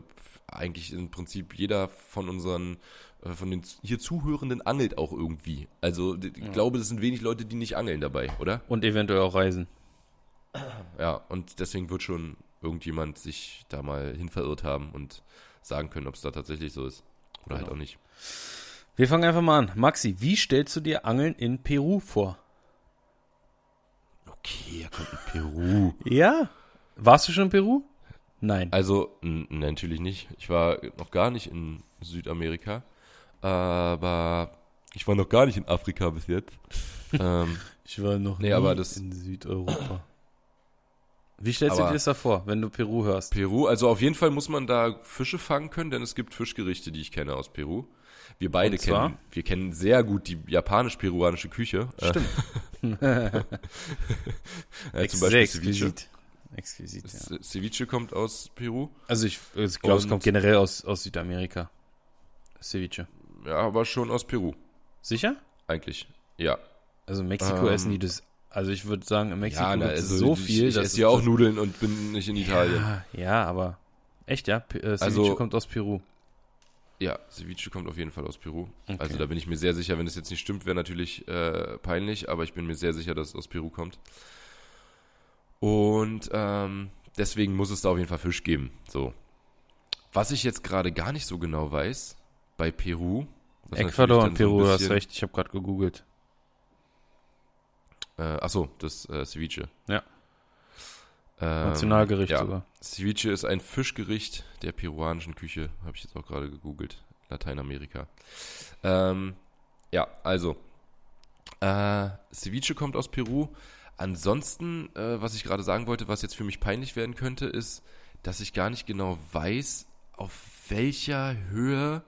eigentlich im Prinzip jeder von unseren, äh, von den hier Zuhörenden angelt auch irgendwie. Also ich glaube, das sind wenig Leute, die nicht angeln dabei, oder? Und eventuell auch reisen. Ja, und deswegen wird schon irgendjemand sich da mal hin verirrt haben und sagen können, ob es da tatsächlich so ist. Oder halt Genau. auch nicht. Wir fangen einfach mal an. Maxi, wie stellst du dir Angeln in Peru vor? Okay, er kommt in Peru. Ja. Warst du schon in Peru? Nein. Also, natürlich nicht. Ich war noch gar nicht in Südamerika. Aber ich war noch gar nicht in Afrika bis jetzt. ähm, Ich war noch Nee, aber das- in Südeuropa. Wie stellst du Aber- dir das da vor, wenn du Peru hörst? Peru, also auf jeden Fall muss man da Fische fangen können, denn es gibt Fischgerichte, die ich kenne aus Peru. Wir beide kennen, wir kennen sehr gut die japanisch-peruanische Küche. Stimmt. Äh, zum Beispiel Ceviche. exquisit. Ja. Ce- Ceviche kommt aus Peru. Also ich, ich glaube, es kommt generell aus, aus Südamerika. Ceviche. Ja, aber schon aus Peru, Sicher? eigentlich. Ja. Also Mexiko Ähm, essen die das. Also ich würde sagen, in Mexiko ja, na, gibt es also so ich, viel. Ich dass esse es ja auch Nudeln und bin nicht in Italien. Ja, ja, aber echt, ja? P äh, Ceviche Also- kommt aus Peru. Ja, Ceviche kommt auf jeden Fall aus Peru. Okay. Also da bin ich mir sehr sicher, wenn es jetzt nicht stimmt, wäre natürlich äh, peinlich, aber ich bin mir sehr sicher, dass es aus Peru kommt. Und ähm, deswegen muss es da auf jeden Fall Fisch geben. So. Was ich jetzt gerade gar nicht so genau weiß, bei Peru. Ecuador und dann so Peru, du hast bisschen- recht, ich habe gerade gegoogelt. Äh, achso, das äh, Ceviche. Ja. Ähm, Nationalgericht ja. sogar. Ceviche ist ein Fischgericht der peruanischen Küche, habe ich jetzt auch gerade gegoogelt. Lateinamerika. Ähm, ja, also. Äh, Ceviche kommt aus Peru. Ansonsten, äh, was ich gerade sagen wollte, was jetzt für mich peinlich werden könnte, ist, dass ich gar nicht genau weiß, auf welcher Höhe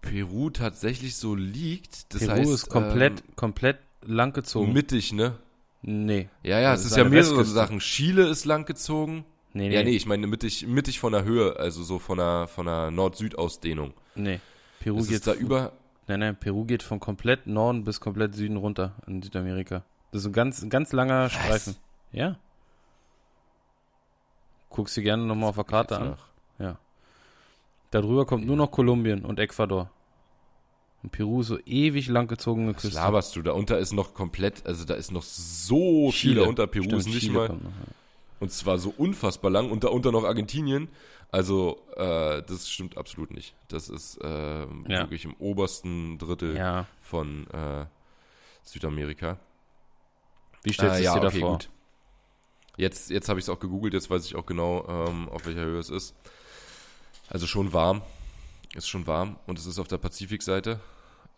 Peru tatsächlich so liegt. Das Peru heißt, ist komplett, ähm, komplett langgezogen. mittig, ne? nee. Ja, ja, Das es ist ist ja mehrere Westküste. Sachen. Chile ist langgezogen. Nee, nee. Ja, nee, ich meine mittig, mittig von der Höhe, also so von der, von der Nord-Süd-Ausdehnung. nee. Peru Es geht ist da über, Nein, nein, Peru geht von komplett Norden bis komplett Süden runter in Südamerika. Das ist ein ganz, ein ganz langer Streifen. Ja. Guckst dir gerne nochmal auf der Karte an. Nach. Darüber kommt nur noch Kolumbien und Ecuador. Und Peru so ewig langgezogene Was Küste. laberst du? Da unter ist noch komplett, also da ist noch so Chile. viel unter Peru Stimmt, ist nicht Chile mal. kommt noch, ja. Und zwar so unfassbar lang und darunter noch Argentinien. Also, äh, das stimmt absolut nicht. Das ist äh, Ja. wirklich im obersten Drittel Ja, von äh, Südamerika. wie stellst du Äh, es ja, dir okay, vor? gut. Jetzt, jetzt habe ich es auch gegoogelt, jetzt weiß ich auch genau, ähm, auf welcher Höhe es ist. Also schon warm. Ist schon warm und es ist auf der Pazifikseite.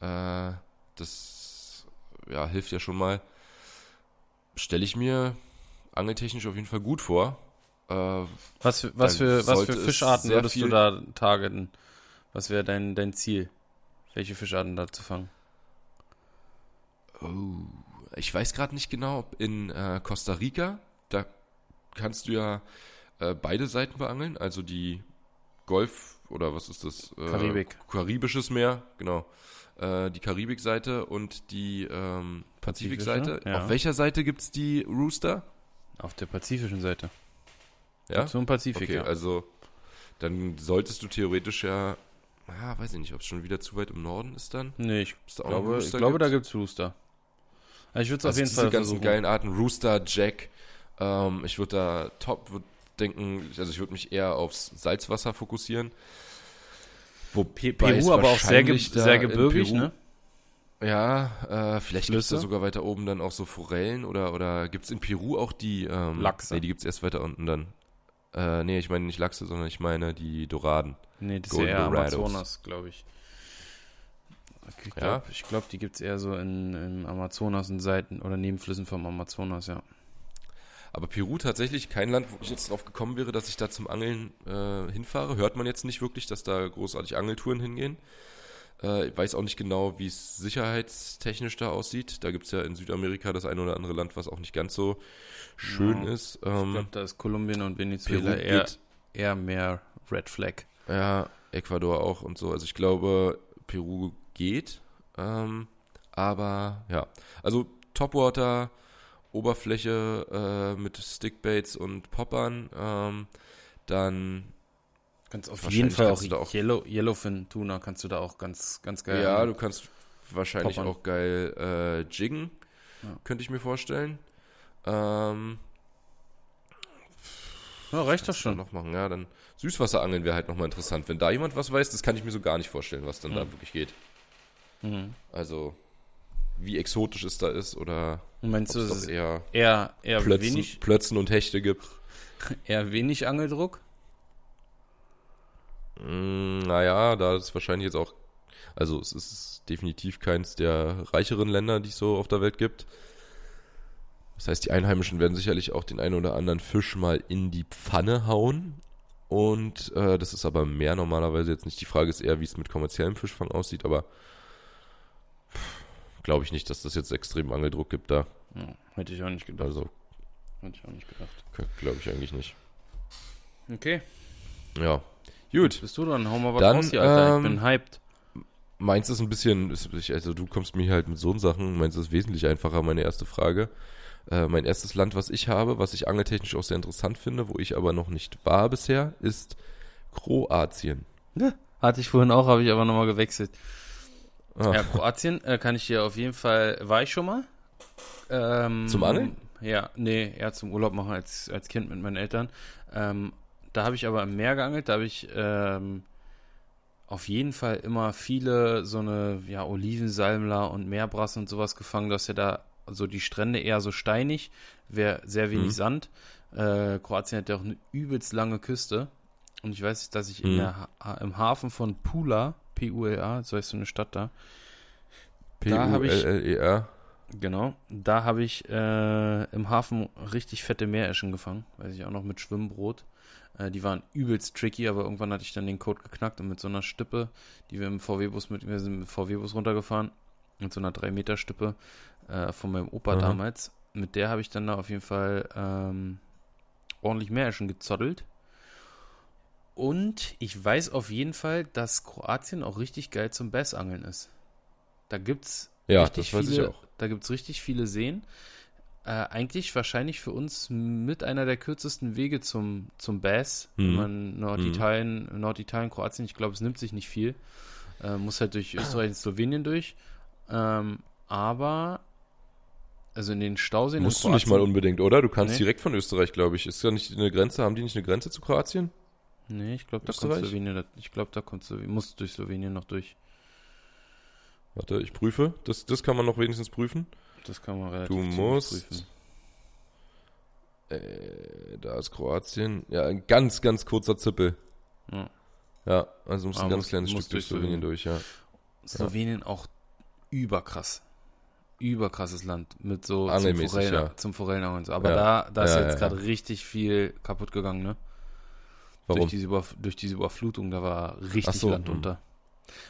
Äh, das ja, hilft ja schon mal. Stelle ich mir angeltechnisch auf jeden Fall gut vor. Äh, Was für, was für, was für Fischarten würdest du da targeten? Was wäre dein, dein Ziel? Welche Fischarten da zu fangen? oh, ich weiß gerade nicht genau, ob in äh, Costa Rica, da kannst du ja äh, beide Seiten beangeln, also die Golf oder was ist das? Äh, Karibik. Karibisches Meer, genau. Äh, die Karibikseite und die ähm, Pazifikseite. Ja. Auf welcher Seite gibt es die Rooster? Auf der pazifischen Seite. Ja? Zum Pazifik, Okay, ja. also dann solltest du theoretisch ja, ah, weiß ich nicht, ob es schon wieder zu weit im Norden ist dann. nee, ich glaube, ich glaube gibt? da gibt's Rooster. Also ich würde es auf Also jeden diese Fall ganzen versuchen. geilen Arten, Rooster, Jack. Ähm, ich würde da top, würde denken, also ich würde mich eher aufs Salzwasser fokussieren. Wo Pe Peru aber auch sehr, ge sehr gebirgig, ne? Ja, äh, vielleicht gibt es da sogar weiter oben dann auch so Forellen oder, oder gibt es in Peru auch die ähm, Lachse. Nee, die gibt es erst weiter unten dann. Äh, nee, ich meine nicht Lachse, sondern ich meine die Doraden. Nee, das ist Golden eher Dorados. Amazonas, glaube ich. Okay, Ich Ja? glaube, ich glaub, die gibt's eher so in, in Amazonas und Seiten oder Nebenflüssen vom Amazonas, ja. Aber Peru tatsächlich kein Land, wo ich jetzt drauf gekommen wäre, dass ich da zum Angeln äh, hinfahre. Hört man jetzt nicht wirklich, dass da großartig Angeltouren hingehen. Äh, ich weiß auch nicht genau, wie es sicherheitstechnisch da aussieht. Da gibt es ja in Südamerika das eine oder andere Land, was auch nicht ganz so schön Ja. ist. Ich Ähm, glaube, da ist Kolumbien und Venezuela Peru eher, geht- eher mehr Red Flag. Ja, Ecuador auch und so. Also ich glaube, Peru geht. Ähm, aber ja, also Topwater, Oberfläche äh, mit Stickbaits und Poppern. Ähm, dann, Ganz auf jeden Fall auch, kannst auch- Yellow, Yellowfin Tuna kannst du da auch ganz, ganz geil. ja, du kannst wahrscheinlich Poppern. auch geil äh, jiggen, Ja. könnte ich mir vorstellen. Ähm, ja, reicht kann schon. noch machen? Ja, dann Süßwasserangeln wäre halt nochmal interessant. Wenn da jemand was weiß, das kann ich mir so gar nicht vorstellen, was dann da Mhm. wirklich geht. Mhm. Also, wie exotisch es da ist oder meinst du, es es eher eher, eher, Plötzen, wenig, Plötzen und Hechte gibt. eher wenig Angeldruck? Mm, naja, da ist wahrscheinlich jetzt auch, also es ist definitiv keins der reicheren Länder, die es so auf der Welt gibt. Das heißt, die Einheimischen werden sicherlich auch den einen oder anderen Fisch mal in die Pfanne hauen. Und äh, das ist aber mehr normalerweise jetzt nicht. Die Frage ist eher, wie es mit kommerziellem Fischfang aussieht, aber glaube ich nicht, dass das jetzt extrem Angeldruck gibt da. Ja, hätte ich auch nicht gedacht. Also Hätte ich auch nicht gedacht. glaube ich eigentlich nicht. Okay. Ja. Gut. Bist du dann? Hau mal was Dann, raus hier, Alter. Ich ähm, bin hyped. Meins ist ein bisschen, also du kommst mir halt mit so Sachen, meins ist wesentlich einfacher, meine erste Frage. Äh, mein erstes Land, was ich habe, was ich angeltechnisch auch sehr interessant finde, wo ich aber noch nicht war bisher, ist Kroatien. Hatte ich vorhin auch, habe ich aber nochmal gewechselt. Ah, Ja, Kroatien äh, kann ich dir auf jeden Fall, war ich schon mal. Ähm, Zum Angeln? Ja, nee, eher zum Urlaub machen als, als Kind mit meinen Eltern. Ähm, da habe ich aber im Meer geangelt, da habe ich ähm, auf jeden Fall immer viele so eine, ja, Olivensalmler und Meerbrassen und sowas gefangen. Du hast ja da so die Strände eher so steinig, wäre sehr wenig Mhm. Sand. Äh, Kroatien hat ja auch eine übelst lange Küste. Und ich weiß, dass ich Mhm. der, im Hafen von Pula, P-U-L-A, so heißt so eine Stadt da, ich- P-U-L-L-E-R. Genau, da habe ich äh, im Hafen richtig fette Meereschen gefangen, weiß ich auch noch mit Schwimmbrot. Äh, die waren übelst tricky, aber irgendwann hatte ich dann den Code geknackt und mit so einer Stippe, die wir im VW-Bus mit, wir sind mit VW-Bus runtergefahren, mit so einer 3-Meter-Stippe äh, von meinem Opa Aha. damals. Mit der habe ich dann da auf jeden Fall ähm, ordentlich Meereschen gezottelt. Und ich weiß auf jeden Fall, dass Kroatien auch richtig geil zum Bassangeln ist. Da gibt's Ja, richtig das weiß viele, ich auch. Da gibt es richtig viele Seen. Äh, eigentlich wahrscheinlich für uns mit einer der kürzesten Wege zum, zum Bass. Wenn Mhm. man Norditalien, Norditalien, Kroatien, ich glaube, es nimmt sich nicht viel. Äh, muss halt durch Österreich und Slowenien durch. Ähm, aber, also in den Stauseen. Musst du nicht mal unbedingt, oder? Du kannst Nee. direkt von Österreich, glaube ich. Ist ja nicht eine Grenze, haben die nicht eine Grenze zu Kroatien? Nee, ich glaube, da kommt? Slowenien, ich glaube, da kommt Slowenien, muss durch Slowenien noch durch. Warte, ich prüfe. Das, das kann man noch wenigstens prüfen. Das kann man relativ Du musst. prüfen. Äh, da ist Kroatien. Ja, ein ganz, ganz kurzer Zippel. Ja. Ja, also musst Ah, ein ganz muss- kleines muss Stück durch Slowenien durch, ja. Slowenien auch überkrass. Überkrasses Land mit so zum, Forellen, ja. zum Forellenangeln und so. Aber Ja. da, da ist Ja, jetzt ja, gerade richtig viel kaputt gegangen, ne? Warum? Durch diese, Überf durch diese Überflutung, da war richtig so, Land hm. unter.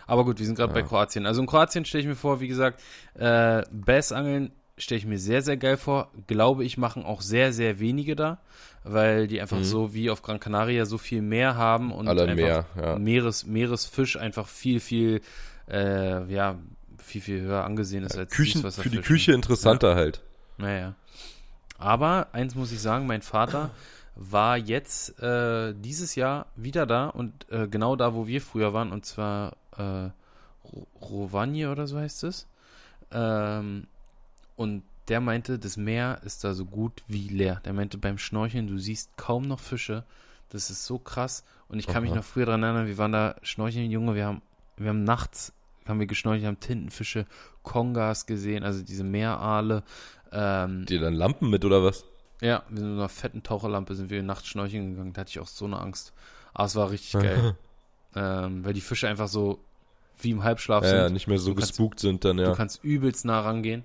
Aber gut, wir sind gerade bei Ja. Kroatien. Also in Kroatien stelle ich mir vor, wie gesagt, äh, Bassangeln stelle ich mir sehr, sehr geil vor. Glaube ich, machen auch sehr, sehr wenige da, weil die einfach Mhm. so wie auf Gran Canaria so viel mehr haben und Alle einfach mehr, ja. Meeres, Meeresfisch einfach viel, viel, äh, ja, viel, viel höher angesehen ist als Küchen, für die. Küche interessanter halt. Naja. Aber eins muss ich sagen, mein Vater war jetzt äh, dieses Jahr wieder da und äh, genau da, wo wir früher waren, und zwar äh, Ro- Rovaniemi oder so heißt es. Ähm, und der meinte, das Meer ist da so gut wie leer. Der meinte, beim Schnorcheln, du siehst kaum noch Fische. Das ist so krass. Und ich kann mich Aha. noch früher daran erinnern, wir waren da schnorcheln, Junge, wir haben, wir haben nachts, haben wir geschnorchelt, haben Tintenfische, Kongas gesehen, also diese Meeraale. Ähm, Die dann Lampen mit oder was? Ja, wir sind mit einer fetten Taucherlampe, sind wir nachts schnorcheln gegangen. Da hatte ich auch so eine Angst. Aber es war richtig geil. ähm, weil die Fische einfach so wie im Halbschlaf Ja, sind. ja, nicht mehr so Du kannst- gespukt sind dann, Du ja. kannst übelst nah rangehen.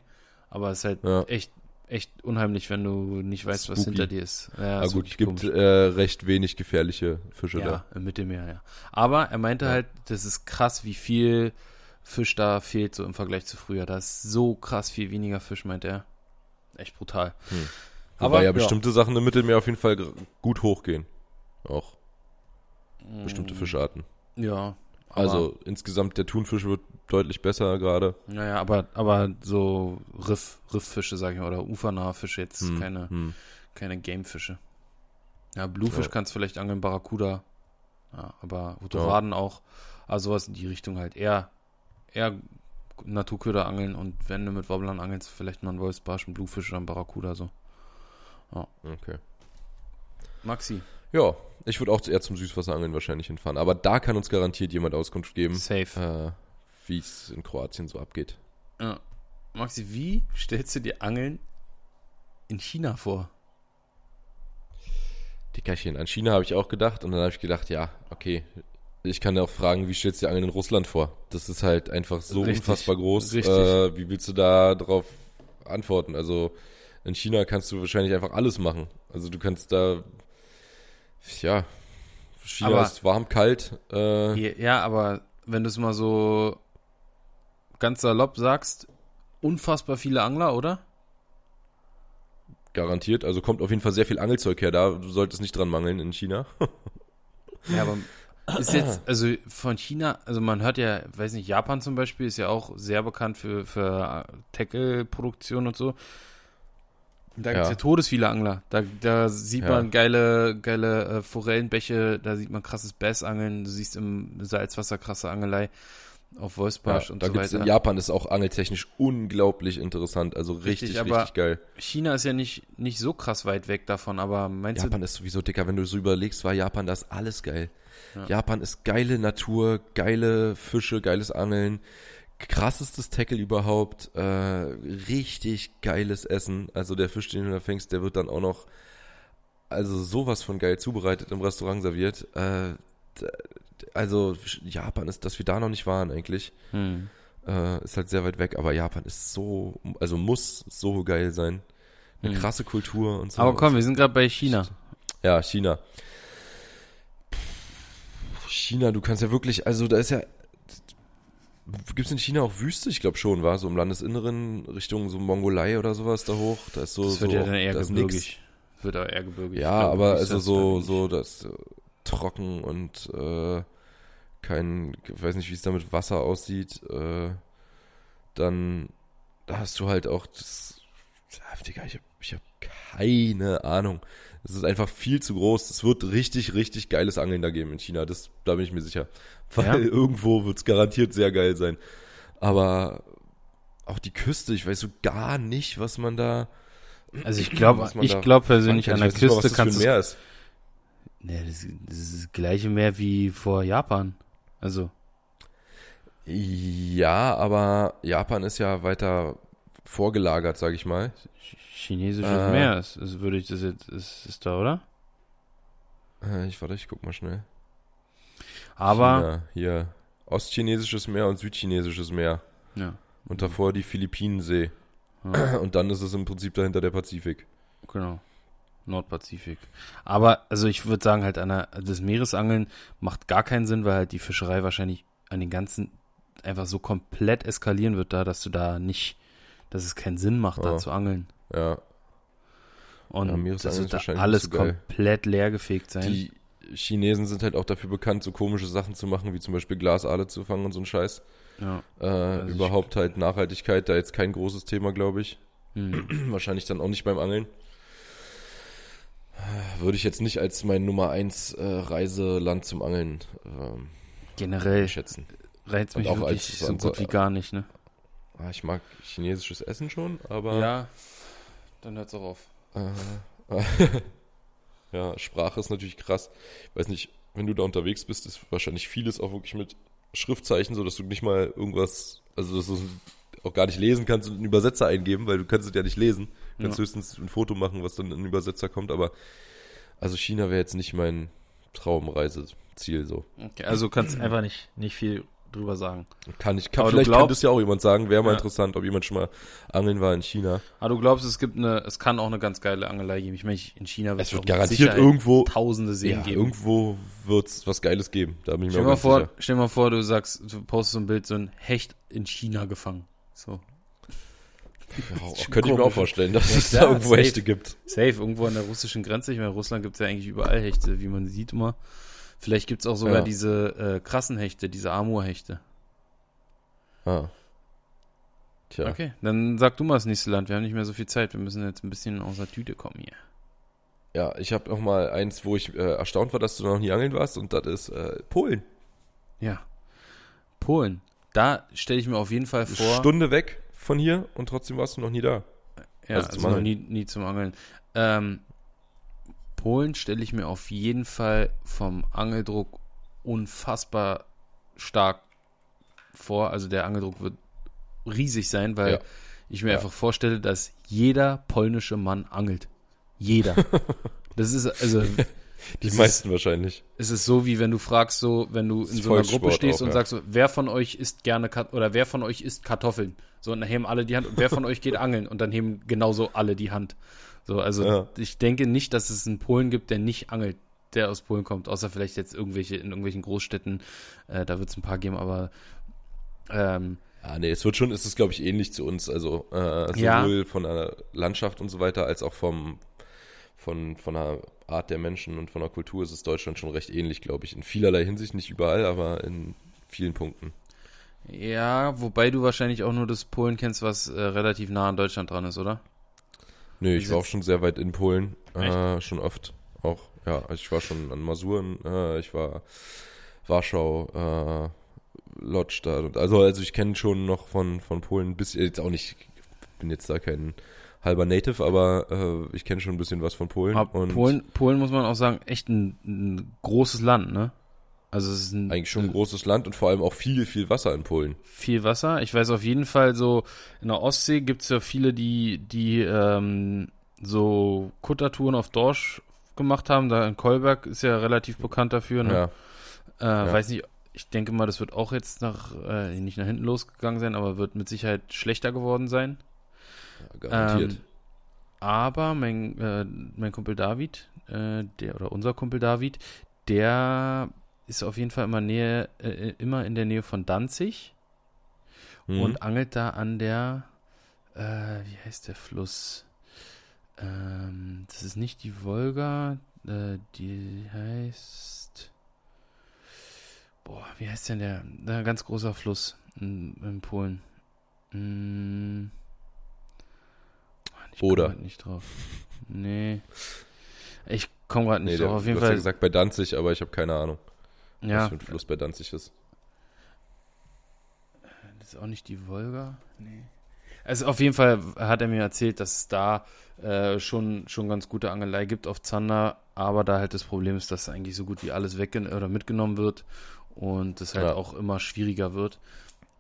Aber es ist halt Ja. echt, echt unheimlich, wenn du nicht weißt, was Spooky. hinter dir ist. Ja, Aber ist gut, wirklich gibt äh, recht wenig gefährliche Fische Ja, da. im Mittelmeer, ja. Aber er meinte Ja. halt, das ist krass, wie viel Fisch da fehlt, so im Vergleich zu früher. Da ist so krass viel weniger Fisch, meint er. Echt brutal. Wobei Aber, ja ja. bestimmte Sachen im Mittelmeer auf jeden Fall gut hochgehen. Auch bestimmte Mm, Fischarten. Ja. Also insgesamt der Thunfisch wird deutlich besser gerade. Naja, aber, aber so Riff, Rifffische, sag ich mal, oder ufernahe Fische jetzt, Hm, keine, hm. keine Gamefische. Ja, Bluefisch Ja. kannst du vielleicht angeln, Barracuda. Ja, aber Rotoraden auch. Also sowas in die Richtung halt. Eher, eher Naturköder angeln und wenn du mit Wobblern angelst, vielleicht mal einen Wolfsbarsch, einen Bluefisch oder einen Barracuda so. Okay. Maxi, Ja, ich würde auch eher zum Süßwasserangeln wahrscheinlich hinfahren. Aber da kann uns garantiert jemand Auskunft geben, safe. äh, wie es in Kroatien so abgeht. Ja. Maxi, wie stellst du dir Angeln in China vor? Dickerchen, an China habe ich auch gedacht und dann habe ich gedacht, ja, okay. Ich kann ja auch fragen, wie stellst du dir Angeln in Russland vor? Das ist halt einfach so Richtig, unfassbar groß. richtig. Äh, wie willst du da drauf antworten? Also in China kannst du wahrscheinlich einfach alles machen. Also du kannst da, ja, China Aber- ist warm, kalt. Äh, Ja, aber wenn du es mal so ganz salopp sagst, unfassbar viele Angler, oder? Garantiert. Also kommt auf jeden Fall sehr viel Angelzeug her da. Du solltest nicht dran mangeln in China. Ja, aber ist jetzt, also von China, also man hört ja, weiß nicht, Japan zum Beispiel ist ja auch sehr bekannt für, für Tackle-Produktion und so. Da gibt es Ja. ja todesviele Angler. Da, da sieht Ja. man geile, geile äh, Forellenbäche, da sieht man krasses Bassangeln, du siehst im Salzwasser krasse Angelei auf Ja, Wolfsbarsch und da so gibt's weiter. in Japan ist auch angeltechnisch unglaublich interessant. Also richtig, Richtig, richtig, geil. China ist ja nicht, nicht so krass weit weg davon, aber meinst Japan ist sowieso dicker, wenn du so überlegst, war Japan das alles geil. Ja. Japan ist geile Natur, geile Fische, geiles Angeln, krassestes Tackle überhaupt, äh, richtig geiles Essen. Also der Fisch, den du da fängst, der wird dann auch noch, also sowas von geil zubereitet im Restaurant serviert. Äh, also Japan ist, dass wir da noch nicht waren eigentlich? Hm. äh, ist halt sehr weit weg, aber Japan ist so, also muss so geil sein. Eine Hm. krasse Kultur und so. Aber komm, wir sind gerade bei China. Ja, China. China, du kannst ja wirklich, also da ist ja. Gibt es in China auch Wüste? Ich glaube schon, war so im Landesinneren Richtung so Mongolei oder sowas da hoch. Da ist so. Das wird so, ja dann eher da nix. gebirgig. Wird auch eher gebirgig. Ja, glaube, aber also ist so, halt so das äh, trocken und äh, kein, ich weiß nicht, wie es da mit Wasser aussieht. Äh, dann da hast du halt auch das. Ja, Digga, ich habe ich hab keine Ahnung. Es ist einfach viel zu groß. Es wird richtig, richtig geiles Angeln da geben in China. Das, da bin ich mir sicher. Weil Ja? irgendwo wird es garantiert sehr geil sein. Aber auch die Küste, ich weiß so gar nicht, was man da. Also ich glaube, ich glaube persönlich an der nicht mal, Küste was das kannst du. Meer ist. Nee, das, das ist das gleiche Meer wie vor Japan. Also, Ja, aber Japan ist ja weiter vorgelagert, sag ich mal. ch- chinesisches Äh. Meer ist, ist, würde ich das jetzt, ist, ist da, oder? Äh, Ich warte, ich guck mal schnell. Aber, China, hier ostchinesisches Meer und südchinesisches Meer. ja, Und davor die Philippinensee. ja, Und dann ist es im Prinzip dahinter der Pazifik. genau. Nordpazifik. Aber, also ich würde sagen, halt an der, das Meeresangeln macht gar keinen Sinn, weil halt die Fischerei wahrscheinlich an den ganzen einfach so komplett eskalieren wird da, dass du da nicht, dass es keinen Sinn macht, da Ja. zu angeln. Ja, Und Ja, das wird da alles komplett leergefegt sein. die Chinesen sind halt auch dafür bekannt, so komische Sachen zu machen, wie zum Beispiel Glasaale zu fangen und so ein Scheiß. ja. Äh, Also überhaupt halt Nachhaltigkeit, da jetzt kein großes Thema, glaube ich. Hm. Wahrscheinlich dann auch nicht beim Angeln. Würde ich jetzt nicht als mein Nummer 1 äh, Reiseland zum Angeln ähm, Generell schätzen. reizt mich auch wirklich als- so als- gut wie gar nicht, ne? Ah, ich mag chinesisches Essen schon, aber Ja, dann hört's auch auf. äh, ja, Sprache ist natürlich krass. Ich weiß nicht, wenn du da unterwegs bist, ist wahrscheinlich vieles auch wirklich mit Schriftzeichen, so dass du nicht mal irgendwas, also dass du auch gar nicht lesen kannst und einen Übersetzer eingeben, weil du kannst es ja nicht lesen. Du kannst Ja. höchstens ein Foto machen, was dann in einen Übersetzer kommt, aber also China wäre jetzt nicht mein Traumreiseziel so. Okay, also du kannst einfach nicht, nicht viel drüber sagen. Kann ich, kann, Aber vielleicht kann glaubst- das ja auch jemand sagen, wäre mal Ja. interessant, ob jemand schon mal angeln war in China. Aber du glaubst, es gibt eine, es kann auch eine ganz geile Angelei geben. Ich meine, in China Es auch wird garantiert irgendwo, tausende Seen ja, geben. irgendwo wird's was Geiles geben. Da bin ich mir Stell dir mal vor, sicher. stell mal vor, du sagst, du postest so ein Bild, so ein Hecht in China gefangen. So. Ja, könnte ich mir auch vorstellen, dass Ja, es da irgendwo safe. Hechte gibt. Safe, irgendwo an der russischen Grenze. Ich meine, in Russland gibt es ja eigentlich überall Hechte, wie man sieht immer. Vielleicht gibt es auch sogar Ja. diese äh, krassen Hechte, diese Amur-Hechte. Ah. Tja. Okay, dann sag du mal das nächste Land. Wir haben nicht mehr so viel Zeit. Wir müssen jetzt ein bisschen aus der Tüte kommen hier. Ja, ich habe noch mal eins, wo ich äh, erstaunt war, dass du noch nie angeln warst, und das ist äh, Polen. Ja. Polen. Da stelle ich mir auf jeden Fall Eine vor. Stunde weg von hier und trotzdem warst du noch nie da. Ja, Also also, zum noch Angeln. nie, nie zum Angeln. Ähm, Polen stelle ich mir auf jeden Fall vom Angeldruck unfassbar stark vor. Also der Angeldruck wird riesig sein, weil Ja. ich mir Ja. einfach vorstelle, dass jeder polnische Mann angelt. Jeder. das ist also Die meisten wahrscheinlich. ist, es ist so, wie wenn du fragst, so, wenn du in so einer Gruppe stehst auch, und ja. sagst so, wer von euch isst gerne Kat oder wer von euch isst Kartoffeln? So, und dann heben alle die Hand und wer von euch geht angeln? Und dann heben genauso alle die Hand. So, also Ja. ich denke nicht, dass es einen Polen gibt, der nicht angelt, der aus Polen kommt, außer vielleicht jetzt irgendwelche in irgendwelchen Großstädten, äh, da wird es ein paar geben, aber ähm, Ah, nee, es wird schon, es ist, glaube ich, ähnlich zu uns. Also äh, sowohl Ja. von der Landschaft und so weiter, als auch vom, von, von der Art der Menschen und von der Kultur ist es Deutschland schon recht ähnlich, glaube ich. In vielerlei Hinsicht, nicht überall, aber in vielen Punkten. Ja, wobei du wahrscheinlich auch nur das Polen kennst, was äh, relativ nah an Deutschland dran ist, oder? Nö, ich war auch schon sehr weit in Polen, äh, schon oft auch. Ja, also ich war schon an Masuren, äh, ich war Warschau, äh, Lodz da. Also, also ich kenne schon noch von, von Polen bis jetzt auch nicht, bin jetzt da kein halber Native, aber äh, ich kenne schon ein bisschen was von Polen. und Polen, Polen muss man auch sagen, echt ein, ein großes Land, ne? Also es ist ein, eigentlich schon ein großes Land und vor allem auch viel, viel Wasser in Polen. Viel Wasser. Ich weiß auf jeden Fall so, in der Ostsee gibt es ja viele, die, die ähm, so Kuttertouren auf Dorsch gemacht haben. Da in Kolberg ist ja relativ bekannt dafür. Ne? Ja. Äh, ja. Weiß nicht, ich denke mal, das wird auch jetzt nach, äh, nicht nach hinten losgegangen sein, aber wird mit Sicherheit schlechter geworden sein. Ja, garantiert. Ähm, aber mein, äh, mein Kumpel David, äh, der oder unser Kumpel David, der ist auf jeden Fall immer Nähe, äh, immer in der Nähe von Danzig mhm. und angelt da an der, äh, wie heißt der Fluss? Ähm, das ist nicht die Wolga, äh, die heißt, boah, wie heißt denn der? Ein ganz großer Fluss in, in Polen. Hm. Ich Oder? nicht drauf. Nee. Ich komme gerade nicht nee, drauf. Auf jeden Fall. Ja gesagt bei Danzig, aber ich habe keine Ahnung. Ja. Was für ein Fluss bei Danzig ist. Das ist auch nicht die Wolga. Nee. Also auf jeden Fall hat er mir erzählt, dass es da äh, schon, schon ganz gute Angelei gibt auf Zander, aber da halt das Problem ist, dass eigentlich so gut wie alles weg oder mitgenommen wird und es halt ja. auch immer schwieriger wird.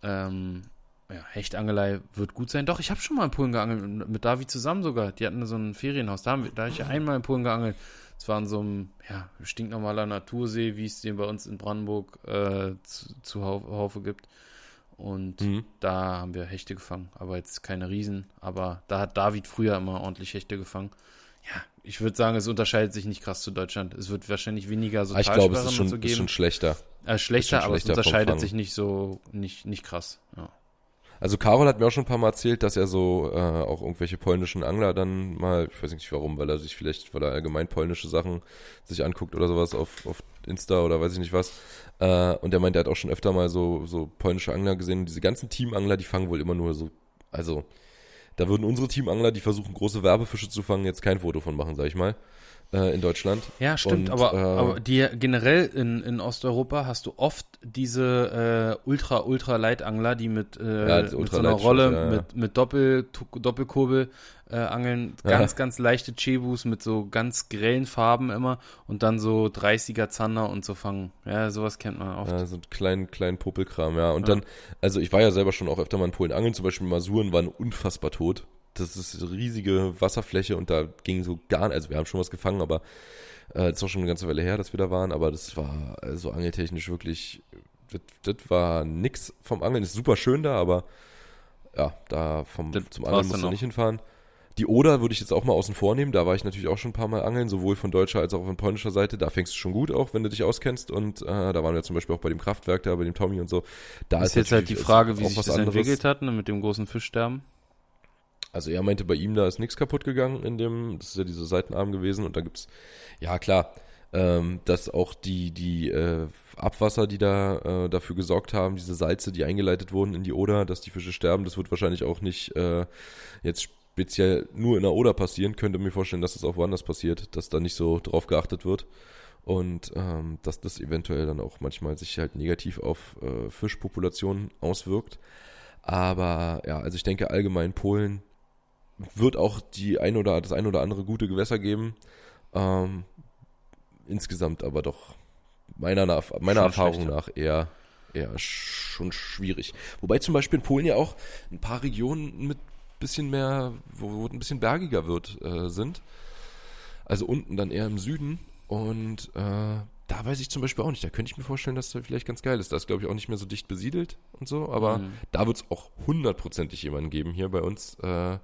Ähm, ja, Hechtangelei wird gut sein. Doch, ich habe schon mal in Polen geangelt, mit David zusammen sogar. Die hatten so ein Ferienhaus. Da, haben wir, da habe ich einmal in Polen geangelt. Es war in so einem ja, stinknormaler Natursee, wie es den bei uns in Brandenburg äh, zu, zu Haufe gibt. Und mhm. da haben wir Hechte gefangen, aber jetzt keine Riesen. Aber da hat David früher immer ordentlich Hechte gefangen. Ja, ich würde sagen, es unterscheidet sich nicht krass zu Deutschland. Es wird wahrscheinlich weniger so ah, Ich glaube, es ist schon, so ist schon schlechter. Äh, schlechter, aber schlechter es unterscheidet sich nicht so, nicht, nicht krass. Ja. Also Karol hat mir auch schon ein paar Mal erzählt, dass er so äh, auch irgendwelche polnischen Angler dann mal, ich weiß nicht warum, weil er sich vielleicht, weil er allgemein polnische Sachen sich anguckt oder sowas auf, auf Insta oder weiß ich nicht was. Äh, und er meint, er hat auch schon öfter mal so, so polnische Angler gesehen. Und diese ganzen Teamangler, die fangen wohl immer nur so, also da würden unsere Teamangler, die versuchen große Werbefische zu fangen, jetzt kein Foto von machen, sag ich mal äh, in Deutschland. Ja, stimmt, und, aber, äh, aber die generell in, in Osteuropa hast du oft diese äh, ultra ultra Leitangler, die mit, äh, ja, mit so einer Rolle ja, mit mit Doppel Doppelkurbel äh, angeln, ganz ganz leichte Chebus mit so ganz grellen Farben immer und dann so 30er Zander und so fangen. Ja, sowas kennt man oft. Ja, so kleinen kleinen Popelkram, ja. Und dann also ich war ja selber schon auch öfter mal in Polen angeln, zum Beispiel Masuren waren unfassbar tot das ist eine riesige Wasserfläche und da ging so gar nicht, also wir haben schon was gefangen, aber äh, auch schon eine ganze Weile her, dass wir da waren, aber das war so also angeltechnisch wirklich, das, das war nix vom Angeln, ist super schön da, aber ja, da vom, das zum Angeln musst du nicht hinfahren. Die Oder würde ich jetzt auch mal außen vor nehmen, da war ich natürlich auch schon ein paar Mal angeln, sowohl von deutscher als auch von polnischer Seite, da fängst du schon gut auch, wenn du dich auskennst und äh, da waren wir zum Beispiel auch bei dem Kraftwerk da, bei dem Tommy und so. Da ist, ist jetzt halt die Frage, wie sich das anderes. entwickelt hat, ne, mit dem großen Fischsterben. Also er meinte, bei ihm da ist nichts kaputt gegangen in dem, das ist ja diese Seitenarm gewesen und da gibt's, ja klar, ähm, dass auch die, die äh, Abwasser, die da äh, dafür gesorgt haben, diese Salze, die eingeleitet wurden in die Oder, dass die Fische sterben, das wird wahrscheinlich auch nicht äh, jetzt speziell nur in der Oder passieren. Könnte mir vorstellen, dass das auch woanders passiert, dass da nicht so drauf geachtet wird und ähm, dass das eventuell dann auch manchmal sich halt negativ auf äh, Fischpopulationen auswirkt. Aber ja, also ich denke allgemein Polen wird auch die ein oder das ein oder andere gute Gewässer geben. Ähm, insgesamt aber doch meiner, meiner Erfahrung schlechter. nach eher, eher schon schwierig. Wobei zum Beispiel in Polen ja auch ein paar Regionen mit bisschen mehr, wo, wo ein bisschen bergiger wird, äh, sind. Also unten dann eher im Süden. Und äh, da weiß ich zum Beispiel auch nicht. Da könnte ich mir vorstellen, dass das vielleicht ganz geil ist. Da ist, glaube ich, auch nicht mehr so dicht besiedelt und so. Aber mhm. da wird es auch hundertprozentig jemanden geben hier bei uns äh,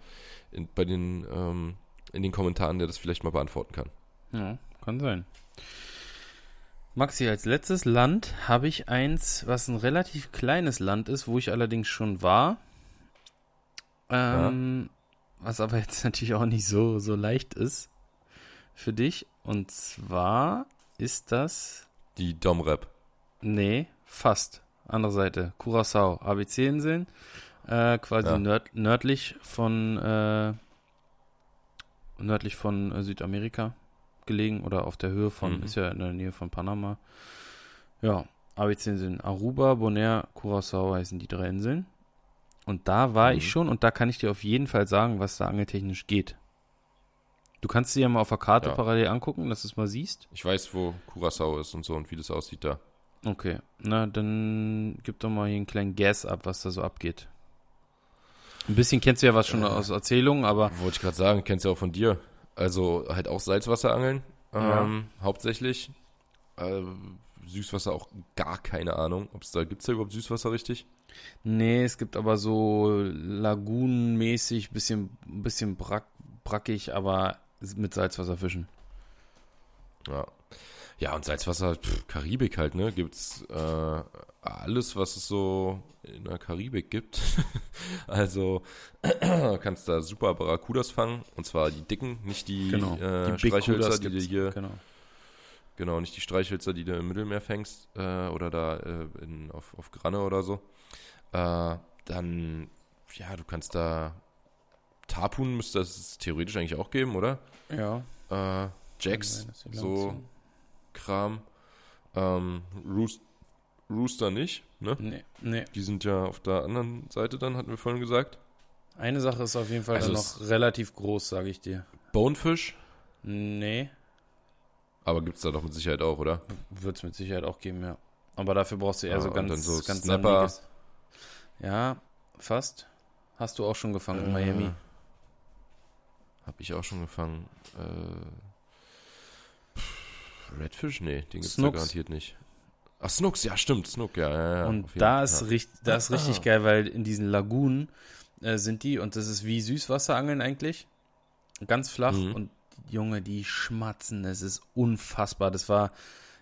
in, bei den, ähm, in den Kommentaren, der das vielleicht mal beantworten kann. Ja, kann sein. Maxi, als letztes Land habe ich eins, was ein relativ kleines Land ist, wo ich allerdings schon war. Ähm, ja. Was aber jetzt natürlich auch nicht so, so leicht ist. für dich. Und zwar ist das. Die Domrep. Nee, fast. Andere Seite. Curacao. ABC-Inseln. Äh, quasi Ja. nörd, nördlich von. Äh, nördlich von äh, Südamerika gelegen. Oder auf der Höhe von. Mhm. Ist ja in der Nähe von Panama. Ja. ABC-Inseln. Aruba, Bonaire, Curacao heißen die drei Inseln. Und da war Mhm. ich schon und da kann ich dir auf jeden Fall sagen, was da angeltechnisch geht. Du kannst dir ja mal auf der Karte Ja. parallel angucken, dass du es mal siehst. Ich weiß, wo Curacao ist und so und wie das aussieht da. Okay, na dann gib doch mal hier einen kleinen Guess ab, was da so abgeht. Ein bisschen kennst du ja was schon Äh. aus Erzählungen, aber Wollte ich gerade sagen, kennst du ja auch von dir. Also halt auch Salzwasserangeln, Ja. ähm, hauptsächlich. Äh, Süßwasser auch gar keine Ahnung. Ob's da gibt's da überhaupt Süßwasser richtig? Nee, es gibt aber so lagunenmäßig, bisschen, bisschen brack, brackig, aber mit Salzwasserfischen. Ja. Ja, und Salzwasser, pff, Karibik halt, ne? Gibt's äh, alles, was es so in der Karibik gibt. also kannst da super Barracudas fangen. Und zwar die dicken, nicht die, Genau. äh, Big Streichhölzer, die du hier Genau. Genau, nicht die Streichhölzer, die du im Mittelmeer fängst äh, oder da äh, in, auf, auf Granne oder so. Äh, dann, ja, du kannst da Tarpun müsste es theoretisch eigentlich auch geben, oder? Ja. Äh, Jacks, Kann sein, so Kram. Ähm, Roost, Rooster nicht, ne? Nee, nee. Die sind ja auf der anderen Seite dann, hatten wir vorhin gesagt. Eine Sache ist auf jeden Fall Also dann es- noch relativ groß, sage ich dir. Bonefish, Nee, aber gibt's da doch mit Sicherheit auch, oder? wird es mit Sicherheit auch geben, ja. Aber dafür brauchst du eher Ja, so ganz, so ganz Snapper. sandiges. Ja, fast. Hast du auch schon gefangen in Äh, Miami. Hab ich auch schon gefangen. Äh, pff, Redfish? Nee, den gibt's da Snooks. garantiert nicht. Ach, Snooks, ja, stimmt, Snook, ja, ja, ja. Und da ist, ja. richtig, da ist richtig geil, weil in diesen Lagunen äh, sind die und das ist wie Süßwasserangeln eigentlich. Ganz flach Mhm. und Junge, die schmatzen, es ist unfassbar. Das war,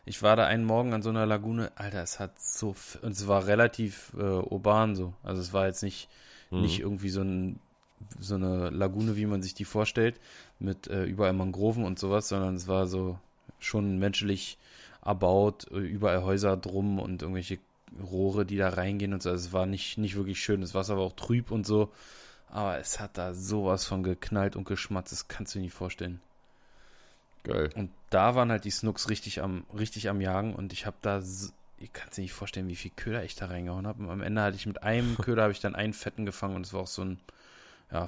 ich war da einen Morgen an so einer Lagune, Alter, es hat so, und es war relativ äh, urban so. Also es war jetzt nicht, Mhm. nicht irgendwie so, ein, so eine Lagune, wie man sich die vorstellt, mit äh, überall Mangroven und sowas, sondern es war so schon menschlich erbaut, äh, überall Häuser drum und irgendwelche Rohre, die da reingehen und so. Also es war nicht, nicht wirklich schön. Das Wasser war auch trüb und so. Aber es hat da sowas von geknallt und geschmatzt, das kannst du dir nicht vorstellen. Geil. Und da waren halt die Snooks richtig am, richtig am Jagen und ich habe da, ich kann es nicht vorstellen, wie viel Köder ich da reingehauen habe. Und am Ende hatte ich mit einem Köder habe ich dann einen fetten gefangen und es war auch so ein ja,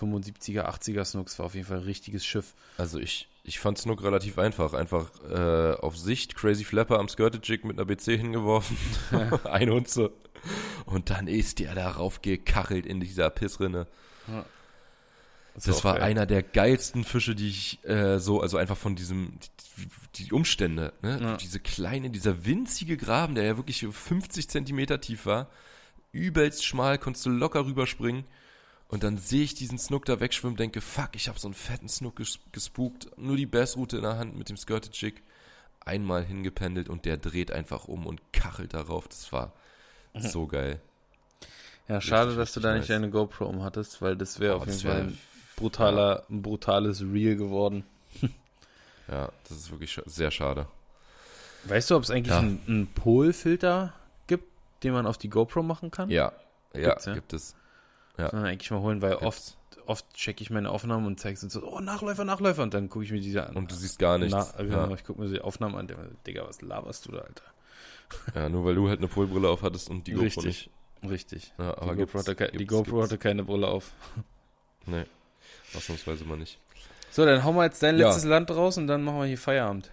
75er, 80er Snooks, war auf jeden Fall ein richtiges Schiff. Also ich, ich fand Snook relativ einfach. Einfach äh, auf Sicht, Crazy Flapper am Skirted Jig mit einer BC hingeworfen, eine Unze. Und dann ist der da raufgekachelt in dieser Pissrinne. Das auch war geil. einer der geilsten Fische, die ich äh, so, also einfach von diesem, die, die Umstände, ne? Ja. Diese kleine, dieser winzige Graben, der ja wirklich 50 Zentimeter tief war, übelst schmal, konntest du locker rüberspringen. Und dann sehe ich diesen Snook da wegschwimmen, denke, fuck, ich habe so einen fetten Snook ges gespukt, nur die Bassroute in der Hand mit dem Skirted Jig, einmal hingependelt und der dreht einfach um und kachelt darauf. Das war so geil. Ja, schade, Richtig, dass du da nicht nice. deine GoPro um hattest, weil das wäre Oh, auf jeden das Fall brutaler, ein brutales Reel geworden. Ja, das ist wirklich sehr schade. Weißt du, ob es eigentlich Ja. einen, einen Polfilter gibt, den man auf die GoPro machen kann? Ja, ja, Gibt's, ja? gibt es. Ja. Man eigentlich mal holen, weil Gibt's. oft, oft checke ich meine Aufnahmen und zeige so, oh, Nachläufer, Nachläufer, und dann gucke ich mir diese an. Und du siehst gar nichts. Na, genau, ja. ich gucke mir die Aufnahmen an, Digga, was laberst du da, Alter? ja, nur weil du halt eine Polbrille auf hattest und die GoPro Richtig. nicht. Richtig. Ja, Die aber GoPro, gibt's, hatte, die GoPro hatte keine Brille auf. Nee, ausnahmsweise mal nicht. So, dann hauen wir jetzt dein Ja. letztes Land raus und dann machen wir hier Feierabend.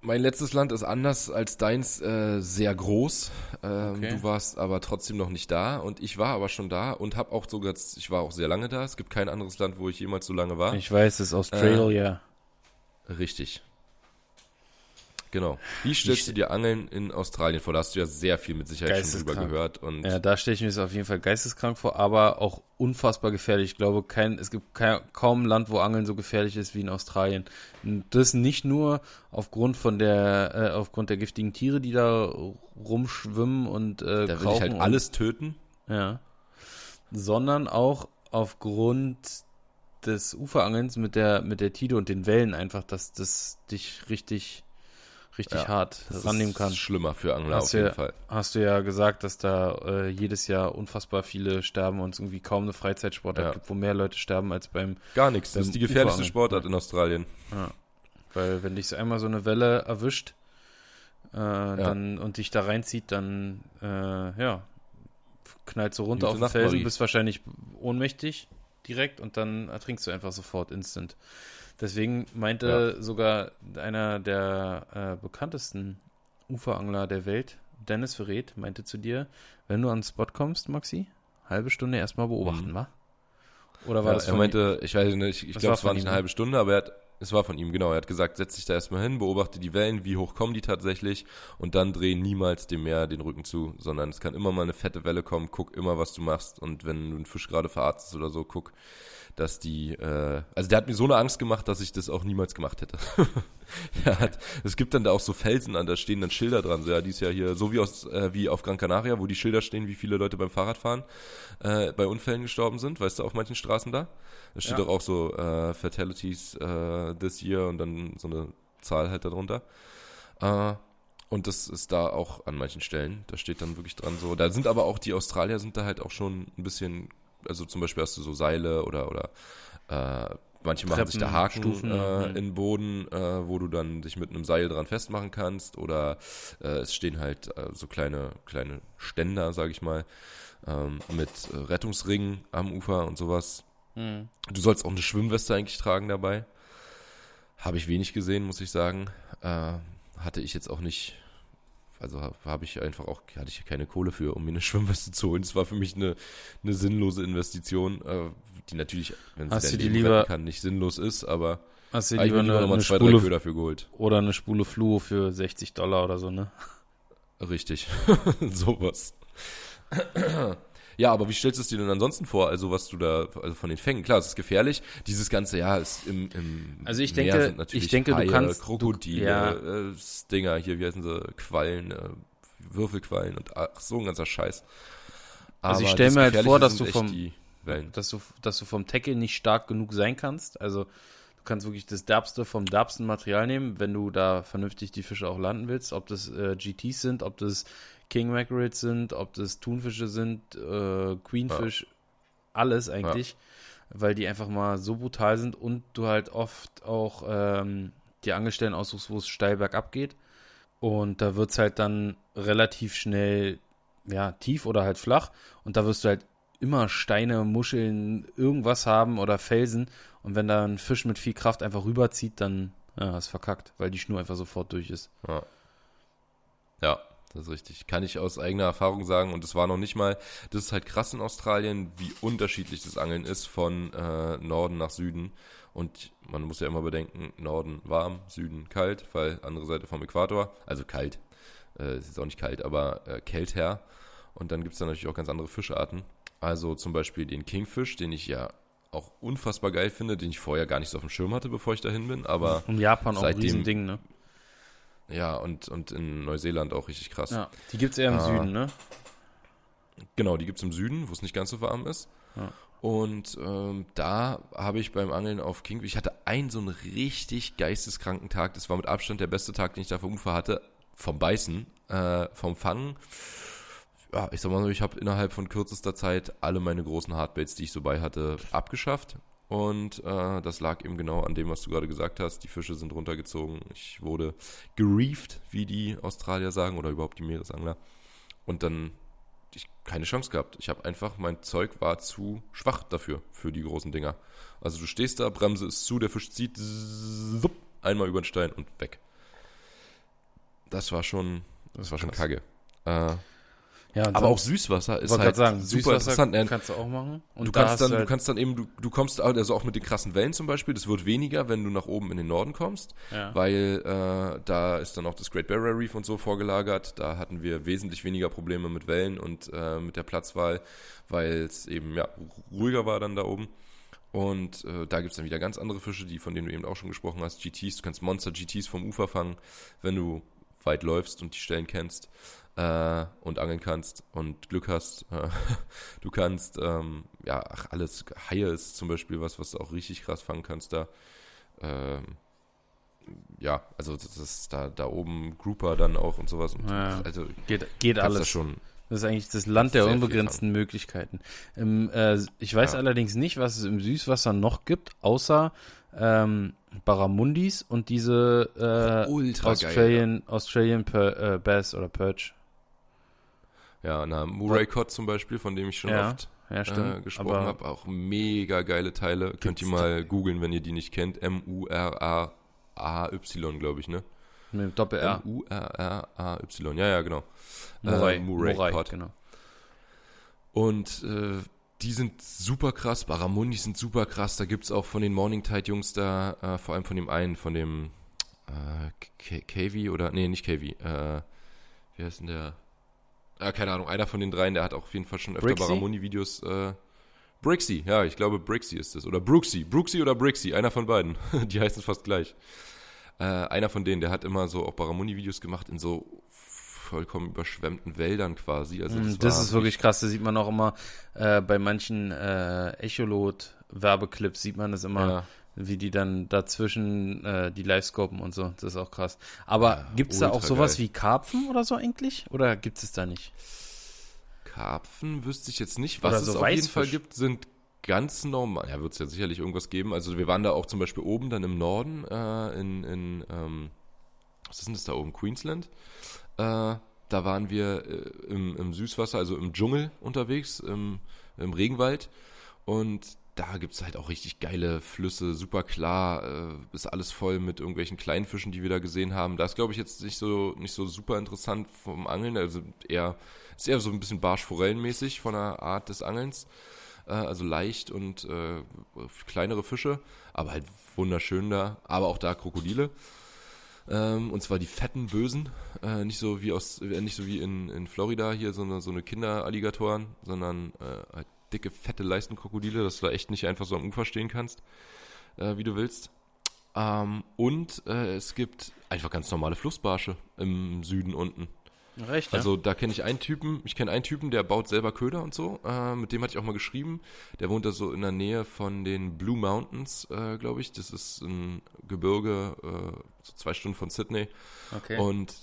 Mein letztes Land ist anders als deins äh, sehr groß. Ähm, Okay. Du warst aber trotzdem noch nicht da und ich war aber schon da und habe auch sogar, ich war auch sehr lange da. Es gibt kein anderes Land, wo ich jemals so lange war. Ich weiß, es ist Australia. Richtig. Genau. Wie stellst du dir Angeln in Australien vor? Da hast du ja sehr viel mit Sicherheit schon drüber gehört. Und Ja, da stelle ich mir es auf jeden Fall geisteskrank vor, aber auch unfassbar gefährlich. Ich glaube, kein, es gibt kein, kaum ein Land, wo Angeln so gefährlich ist wie in Australien. Und Das nicht nur aufgrund von der, äh, aufgrund der giftigen Tiere, die da rumschwimmen und äh, da will ich halt und- alles töten. Ja. Sondern auch aufgrund des Uferangelns mit der, mit der Tide und den Wellen einfach, dass das dich richtig, richtig Ja, hart Das rannehmen ist kann. schlimmer für Angler Hast auf du jeden ja- Fall. Hast du ja gesagt, dass da äh, jedes Jahr unfassbar viele sterben und es irgendwie kaum eine Freizeitsportart Ja. gibt, wo mehr Leute sterben als beim, Gar nichts. Das Beim ist die gefährlichste. Sportart in Australien. weil wenn dich so einmal so eine Welle erwischt äh, dann und dich da reinzieht, dann äh, ja, knallt so runter Gute auf den Felsen, bist wahrscheinlich ohnmächtig direkt und dann ertrinkst du einfach sofort instant. Deswegen meinte sogar einer der äh, bekanntesten Uferangler der Welt, Dennis Verret, meinte zu dir, wenn du an den Spot kommst, Maxi, halbe Stunde erstmal beobachten, Mhm. wa? Oder war Ja, das er meinte, ich weiß nicht, ich Das glaube, es war nicht ihm, eine ne? halbe Stunde, aber er hat, es war von ihm, genau. Er hat gesagt, setz dich da erstmal hin, beobachte die Wellen, wie hoch kommen die tatsächlich und dann dreh niemals dem Meer den Rücken zu, sondern es kann immer mal eine fette Welle kommen, guck immer, was du machst und wenn du einen Fisch gerade verarztest oder so, guck, dass die, äh, also der hat mir so eine Angst gemacht, dass ich das auch niemals gemacht hätte. hat, es gibt dann da auch so Felsen an, da stehen dann Schilder dran, so ja, die ist ja hier, so wie aus, äh, wie auf Gran Canaria, wo die Schilder stehen, wie viele Leute beim Fahrradfahren äh, bei Unfällen gestorben sind, weißt du, auf manchen Straßen da. Da steht Ja. doch auch so äh, Fatalities äh, this year und dann so eine Zahl halt darunter. Äh, und das ist da auch an manchen Stellen. Da steht dann wirklich dran so. Da sind aber auch die Australier sind da halt auch schon ein bisschen, also zum Beispiel hast du so Seile oder oder äh, manche machen sich da Treppen, Haken Stufen, äh, mhm. in den Boden, äh, wo du dann dich mit einem Seil dran festmachen kannst. Oder äh, es stehen halt äh, so kleine kleine Ständer, sag ich mal, ähm, mit Rettungsringen am Ufer und sowas. Hm. Du sollst auch eine Schwimmweste eigentlich tragen dabei. Habe ich wenig gesehen, muss ich sagen. Äh, hatte ich jetzt auch nicht. Also habe hab ich einfach auch, hatte ich keine Kohle für, um mir eine Schwimmweste zu holen. Das war für mich eine, eine sinnlose Investition, äh, die natürlich, wenn sie dein du Leben lieber- retten kann, nicht sinnlos ist, aber Hast du lieber mir eine, nochmal eine zwei, drei Spule Köder für geholt. oder eine Spule Fluo für 60 Dollar oder so, ne? Richtig. Sowas. Ja, aber wie stellst du es dir denn ansonsten vor? Also, was du da, also von den Fängen, klar, es ist gefährlich. Dieses ganze, ja, ist im, im Also ich Meer denke- sind natürlich ich denke, du Haie, kannst- du- Krokodile, ja. äh, Stinger, hier, wie heißen sie, Quallen, äh, Würfelquallen und ach, so ein ganzer Scheiß. Also ich Aber stell das mir halt vor, dass du vom- die Wellen. dass du, dass du vom Tackle nicht stark genug sein kannst. Also du kannst wirklich das derbste vom derbsten Material nehmen, wenn du da vernünftig die Fische auch landen willst. Ob das äh, GTs sind, ob das King Mackerels sind, ob das Thunfische sind, äh, Queenfish, alles eigentlich. Weil die einfach mal so brutal sind und du halt oft auch ähm, die Angelstellen aussuchst, wo es steil bergab geht. Und da wird es halt dann relativ schnell ja, tief oder halt flach. Und da wirst du halt immer Steine, Muscheln, irgendwas haben oder Felsen. Und wenn da ein Fisch mit viel Kraft einfach rüberzieht, dann ja, ist verkackt, weil die Schnur einfach sofort durch ist. Ja. ja, das ist richtig. Kann ich aus eigener Erfahrung sagen. Und es war noch nicht mal, das ist halt krass in Australien, wie unterschiedlich das Angeln ist von äh, Norden nach Süden. Und man muss ja immer bedenken, Norden warm, Süden kalt, weil andere Seite vom Äquator, also kalt, äh, ist jetzt auch nicht kalt, aber äh, kälter. Und dann gibt es da natürlich auch ganz andere Fischarten. Also zum Beispiel den Kingfish, den ich ja auch unfassbar geil finde, den ich vorher gar nicht so auf dem Schirm hatte, bevor ich dahin bin. Aber Und Japan auch ein seitdem- Riesending, ne? ja, und, und in Neuseeland auch richtig krass. Ja. Die gibt's eher im Ah. Süden, ne? Genau, die gibt's im Süden, wo es nicht ganz so warm ist. Ja. Und ähm, da habe ich beim Angeln auf King, ich hatte einen so einen richtig geisteskranken Tag. Das war mit Abstand der beste Tag, den ich da vom Ufer hatte. Vom Beißen, äh, vom Fangen. Ja, ich sag mal so, ich habe innerhalb von kürzester Zeit alle meine großen Hardbaits, die ich so bei hatte, abgeschafft. Und äh, das lag eben genau an dem, was du gerade gesagt hast. Die Fische sind runtergezogen. Ich wurde gereeft, wie die Australier sagen, oder überhaupt die Meeresangler. Und dann ich keine Chance gehabt. Ich habe einfach, mein Zeug war zu schwach dafür, für die großen Dinger. Also du stehst da, Bremse ist zu, der Fisch zieht zupp, einmal über den Stein und weg. Das war schon, das war schon krass. kacke. Äh, Ja, aber dann- auch Süßwasser ist halt sagen, super Süßwasser interessant. ne? kannst du auch machen. Und du da kannst dann, halt, du kannst dann eben, du, du kommst, also auch mit den krassen Wellen zum Beispiel, das wird weniger, wenn du nach oben in den Norden kommst, ja. weil äh, da ist dann auch das Great Barrier Reef und so vorgelagert. Da hatten wir wesentlich weniger Probleme mit Wellen und äh, mit der Platzwahl, weil es eben ja ruhiger war dann da oben. Und äh, da gibt's dann wieder ganz andere Fische, die von denen du eben auch schon gesprochen hast, GTs. Du kannst Monster GTs vom Ufer fangen, wenn du weit läufst und die Stellen kennst. Äh, und angeln kannst und Glück hast. Äh, du kannst, ähm, ja, ach, alles. Haie ist zum Beispiel was, was du auch richtig krass fangen kannst da. Ähm, ja, also das ist da, da oben Grouper dann auch und sowas. Und Ja. Also Geht, geht alles. schon. Das ist eigentlich das Land der unbegrenzten Möglichkeiten. Im, äh, ich weiß Ja. allerdings nicht, was es im Süßwasser noch gibt, außer ähm, Barramundis und diese äh, Australian, Australian per, äh, Bass oder Perch. Ja, na, Murray Cod zum Beispiel, von dem ich schon Ja, oft Ja, äh, gesprochen habe. Auch mega geile Teile. Könnt ihr mal googeln, wenn ihr die nicht kennt. M-U-R-A-A-Y, glaube ich, ne? mit Doppel-R. M-U-R-R-A-Y. Ja, ja, genau. Murray, Äh, Murray Murray, Cod. genau. Und äh, die sind super krass. Barramundis sind super krass. Da gibt es auch von den Morning Tide Jungs da, äh, vor allem von dem einen, von dem äh, KV oder, nee, nicht KV. Äh, wie heißt denn der? Ah, keine Ahnung, einer von den dreien, der hat auch auf jeden Fall schon öfter Brixie? Barramundi-Videos. Äh, Brixie, ja, ich glaube Brixie ist es. Oder Brooksy. Brooksy oder Brixie, einer von beiden. die heißen fast gleich. Äh, einer von denen, der hat immer so auch Barramundi-Videos gemacht in so vollkommen überschwemmten Wäldern quasi. Also Mm, das, Das, ist wirklich krass. Das sieht man auch immer äh, bei manchen äh, Echolot-Werbeclips sieht man das immer, Ja. Wie die dann dazwischen äh, die Livescopen und so. Das ist auch krass. Aber Ja, gibt es da auch sowas geil. wie Karpfen oder so eigentlich? Oder gibt es da nicht? Karpfen wüsste ich jetzt nicht. Was Oder es so auf jeden Fall Weißfisch. gibt, sind ganz normal. Ja, wird es ja sicherlich irgendwas geben. Also wir waren da auch zum Beispiel oben dann im Norden, äh, in, in ähm, was ist denn das da oben? Queensland. Äh, da waren wir äh, im, im Süßwasser, also im Dschungel unterwegs, im, im Regenwald. Und da gibt es halt auch richtig geile Flüsse, super klar, äh, ist alles voll mit irgendwelchen kleinen Fischen, die wir da gesehen haben. Da ist, glaube ich, jetzt nicht so, nicht so super interessant vom Angeln, also eher, ist eher so ein bisschen barschforellenmäßig von der Art des Angelns. Äh, also leicht und äh, kleinere Fische, aber halt wunderschön da. Aber auch da Krokodile. Ähm, und zwar die fetten Bösen, äh, nicht so wie aus, äh, nicht so wie in, in Florida hier so eine, so eine Kinderalligatoren, sondern äh, halt dicke, fette Leistenkrokodile, dass du da echt nicht einfach so am Ufer stehen kannst, äh, wie du willst. Ähm, und äh, es gibt einfach ganz normale Flussbarsche im Süden unten. Recht, Also da kenne ich einen Typen, ich kenne einen Typen, der baut selber Köder und so. Äh, mit dem hatte ich auch mal geschrieben. Der wohnt da so in der Nähe von den Blue Mountains, äh, glaube ich. Das ist ein Gebirge, äh, so zwei Stunden von Sydney. okay. Und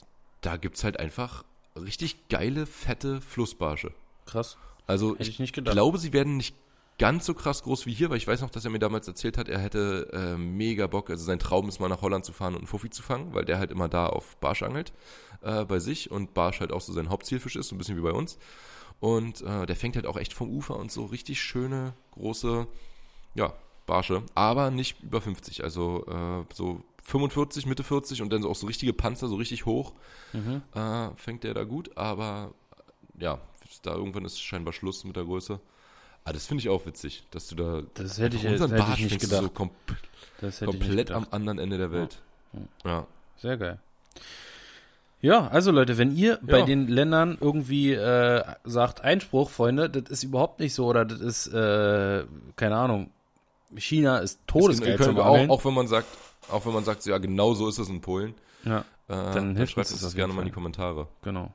da gibt's halt einfach richtig geile, fette Flussbarsche. krass. Also Hätte ich ich glaube, sie werden nicht ganz so krass groß wie hier, weil ich weiß noch, dass er mir damals erzählt hat, er hätte äh, mega Bock, also sein Traum ist mal nach Holland zu fahren und einen Fuffi zu fangen, weil der halt immer da auf Barsch angelt äh, bei sich und Barsch halt auch so sein Hauptzielfisch ist, so ein bisschen wie bei uns. Und äh, der fängt halt auch echt vom Ufer und so richtig schöne, große, ja, Barsche, aber nicht über 50, also äh, so 45, Mitte 40 und dann so auch so richtige Panzer, so richtig hoch, Mhm. äh, fängt der da gut, aber ja, da irgendwann ist scheinbar Schluss mit der Größe. Aber das finde ich auch witzig, dass du da Das hätte ich, unseren hätte ich Barsch nicht gedacht. so kom das hätte ich nicht komplett am anderen Ende der Welt. Ja. Sehr geil. Ja, also Leute, wenn ihr bei den Ländern irgendwie äh, sagt, Einspruch, Freunde, das ist überhaupt nicht so oder das ist, äh, keine Ahnung, China ist todesgeil zum auch, auch wenn man sagt, auch wenn man sagt, ja genau so ist es in Polen, Ja, äh, Dann dann, hilft schreibt uns das das gerne mal in die. Kommentare. genau.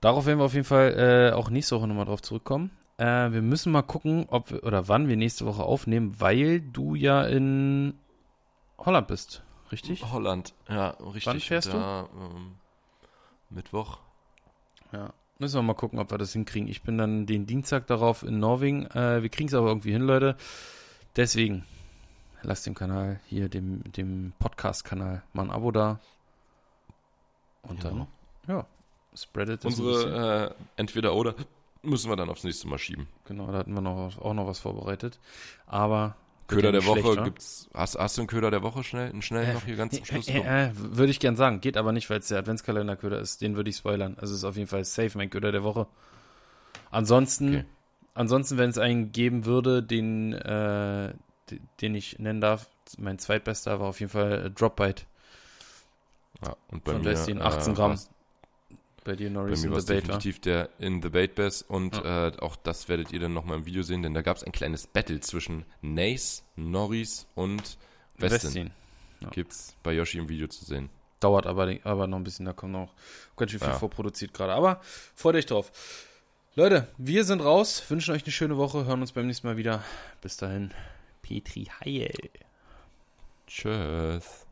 Darauf werden wir auf jeden Fall äh, auch nächste Woche nochmal drauf zurückkommen. Äh, wir müssen mal gucken, ob wir, oder wann wir nächste Woche aufnehmen, weil du ja in Holland bist, richtig? Holland, ja, richtig. Wann fährst da, Ähm, Mittwoch. Ja. Müssen wir mal gucken, ob wir das hinkriegen. Ich bin dann den Dienstag darauf in Norwegen. Äh, wir kriegen es aber irgendwie hin, Leute. Deswegen lasst dem Kanal hier, dem, dem Podcast-Kanal, mal ein Abo da. Und Genau. dann, ja, spreadet. Unsere äh, entweder oder müssen wir dann aufs nächste Mal schieben. Genau, da hatten wir noch, auch noch was vorbereitet. Aber. Köder der Woche schlecht, wa? gibt's. Hast, hast du einen Köder der Woche schnell? Einen schnellen noch hier ganz zum Schluss? Äh, äh, äh, würde ich gern sagen. Geht aber nicht, weil es der Adventskalender-Köder ist. Den würde ich spoilern. Also ist auf jeden Fall safe mein Köder der Woche. Ansonsten, Okay. ansonsten, wenn es einen geben würde, den, äh, den ich nennen darf, mein zweitbester war auf jeden Fall äh, Dropbite Ja, und bei von mir, Destiny, 18 äh, Gramm. war's- bei dir Norris Bei mir in the definitiv der in the Bait Bass und ja. äh, auch das werdet ihr dann nochmal im Video sehen, denn da gab es ein kleines Battle zwischen Nace, Norris und Westin. Westin. Gibt es bei Yoshi im Video zu sehen. Dauert aber, aber noch ein bisschen, da kommt noch ganz schön viel ja. vorproduziert gerade. Aber freut euch drauf. Leute, wir sind raus, wünschen euch eine schöne Woche, hören uns beim nächsten Mal wieder. Bis dahin, Petri Heil. Tschüss.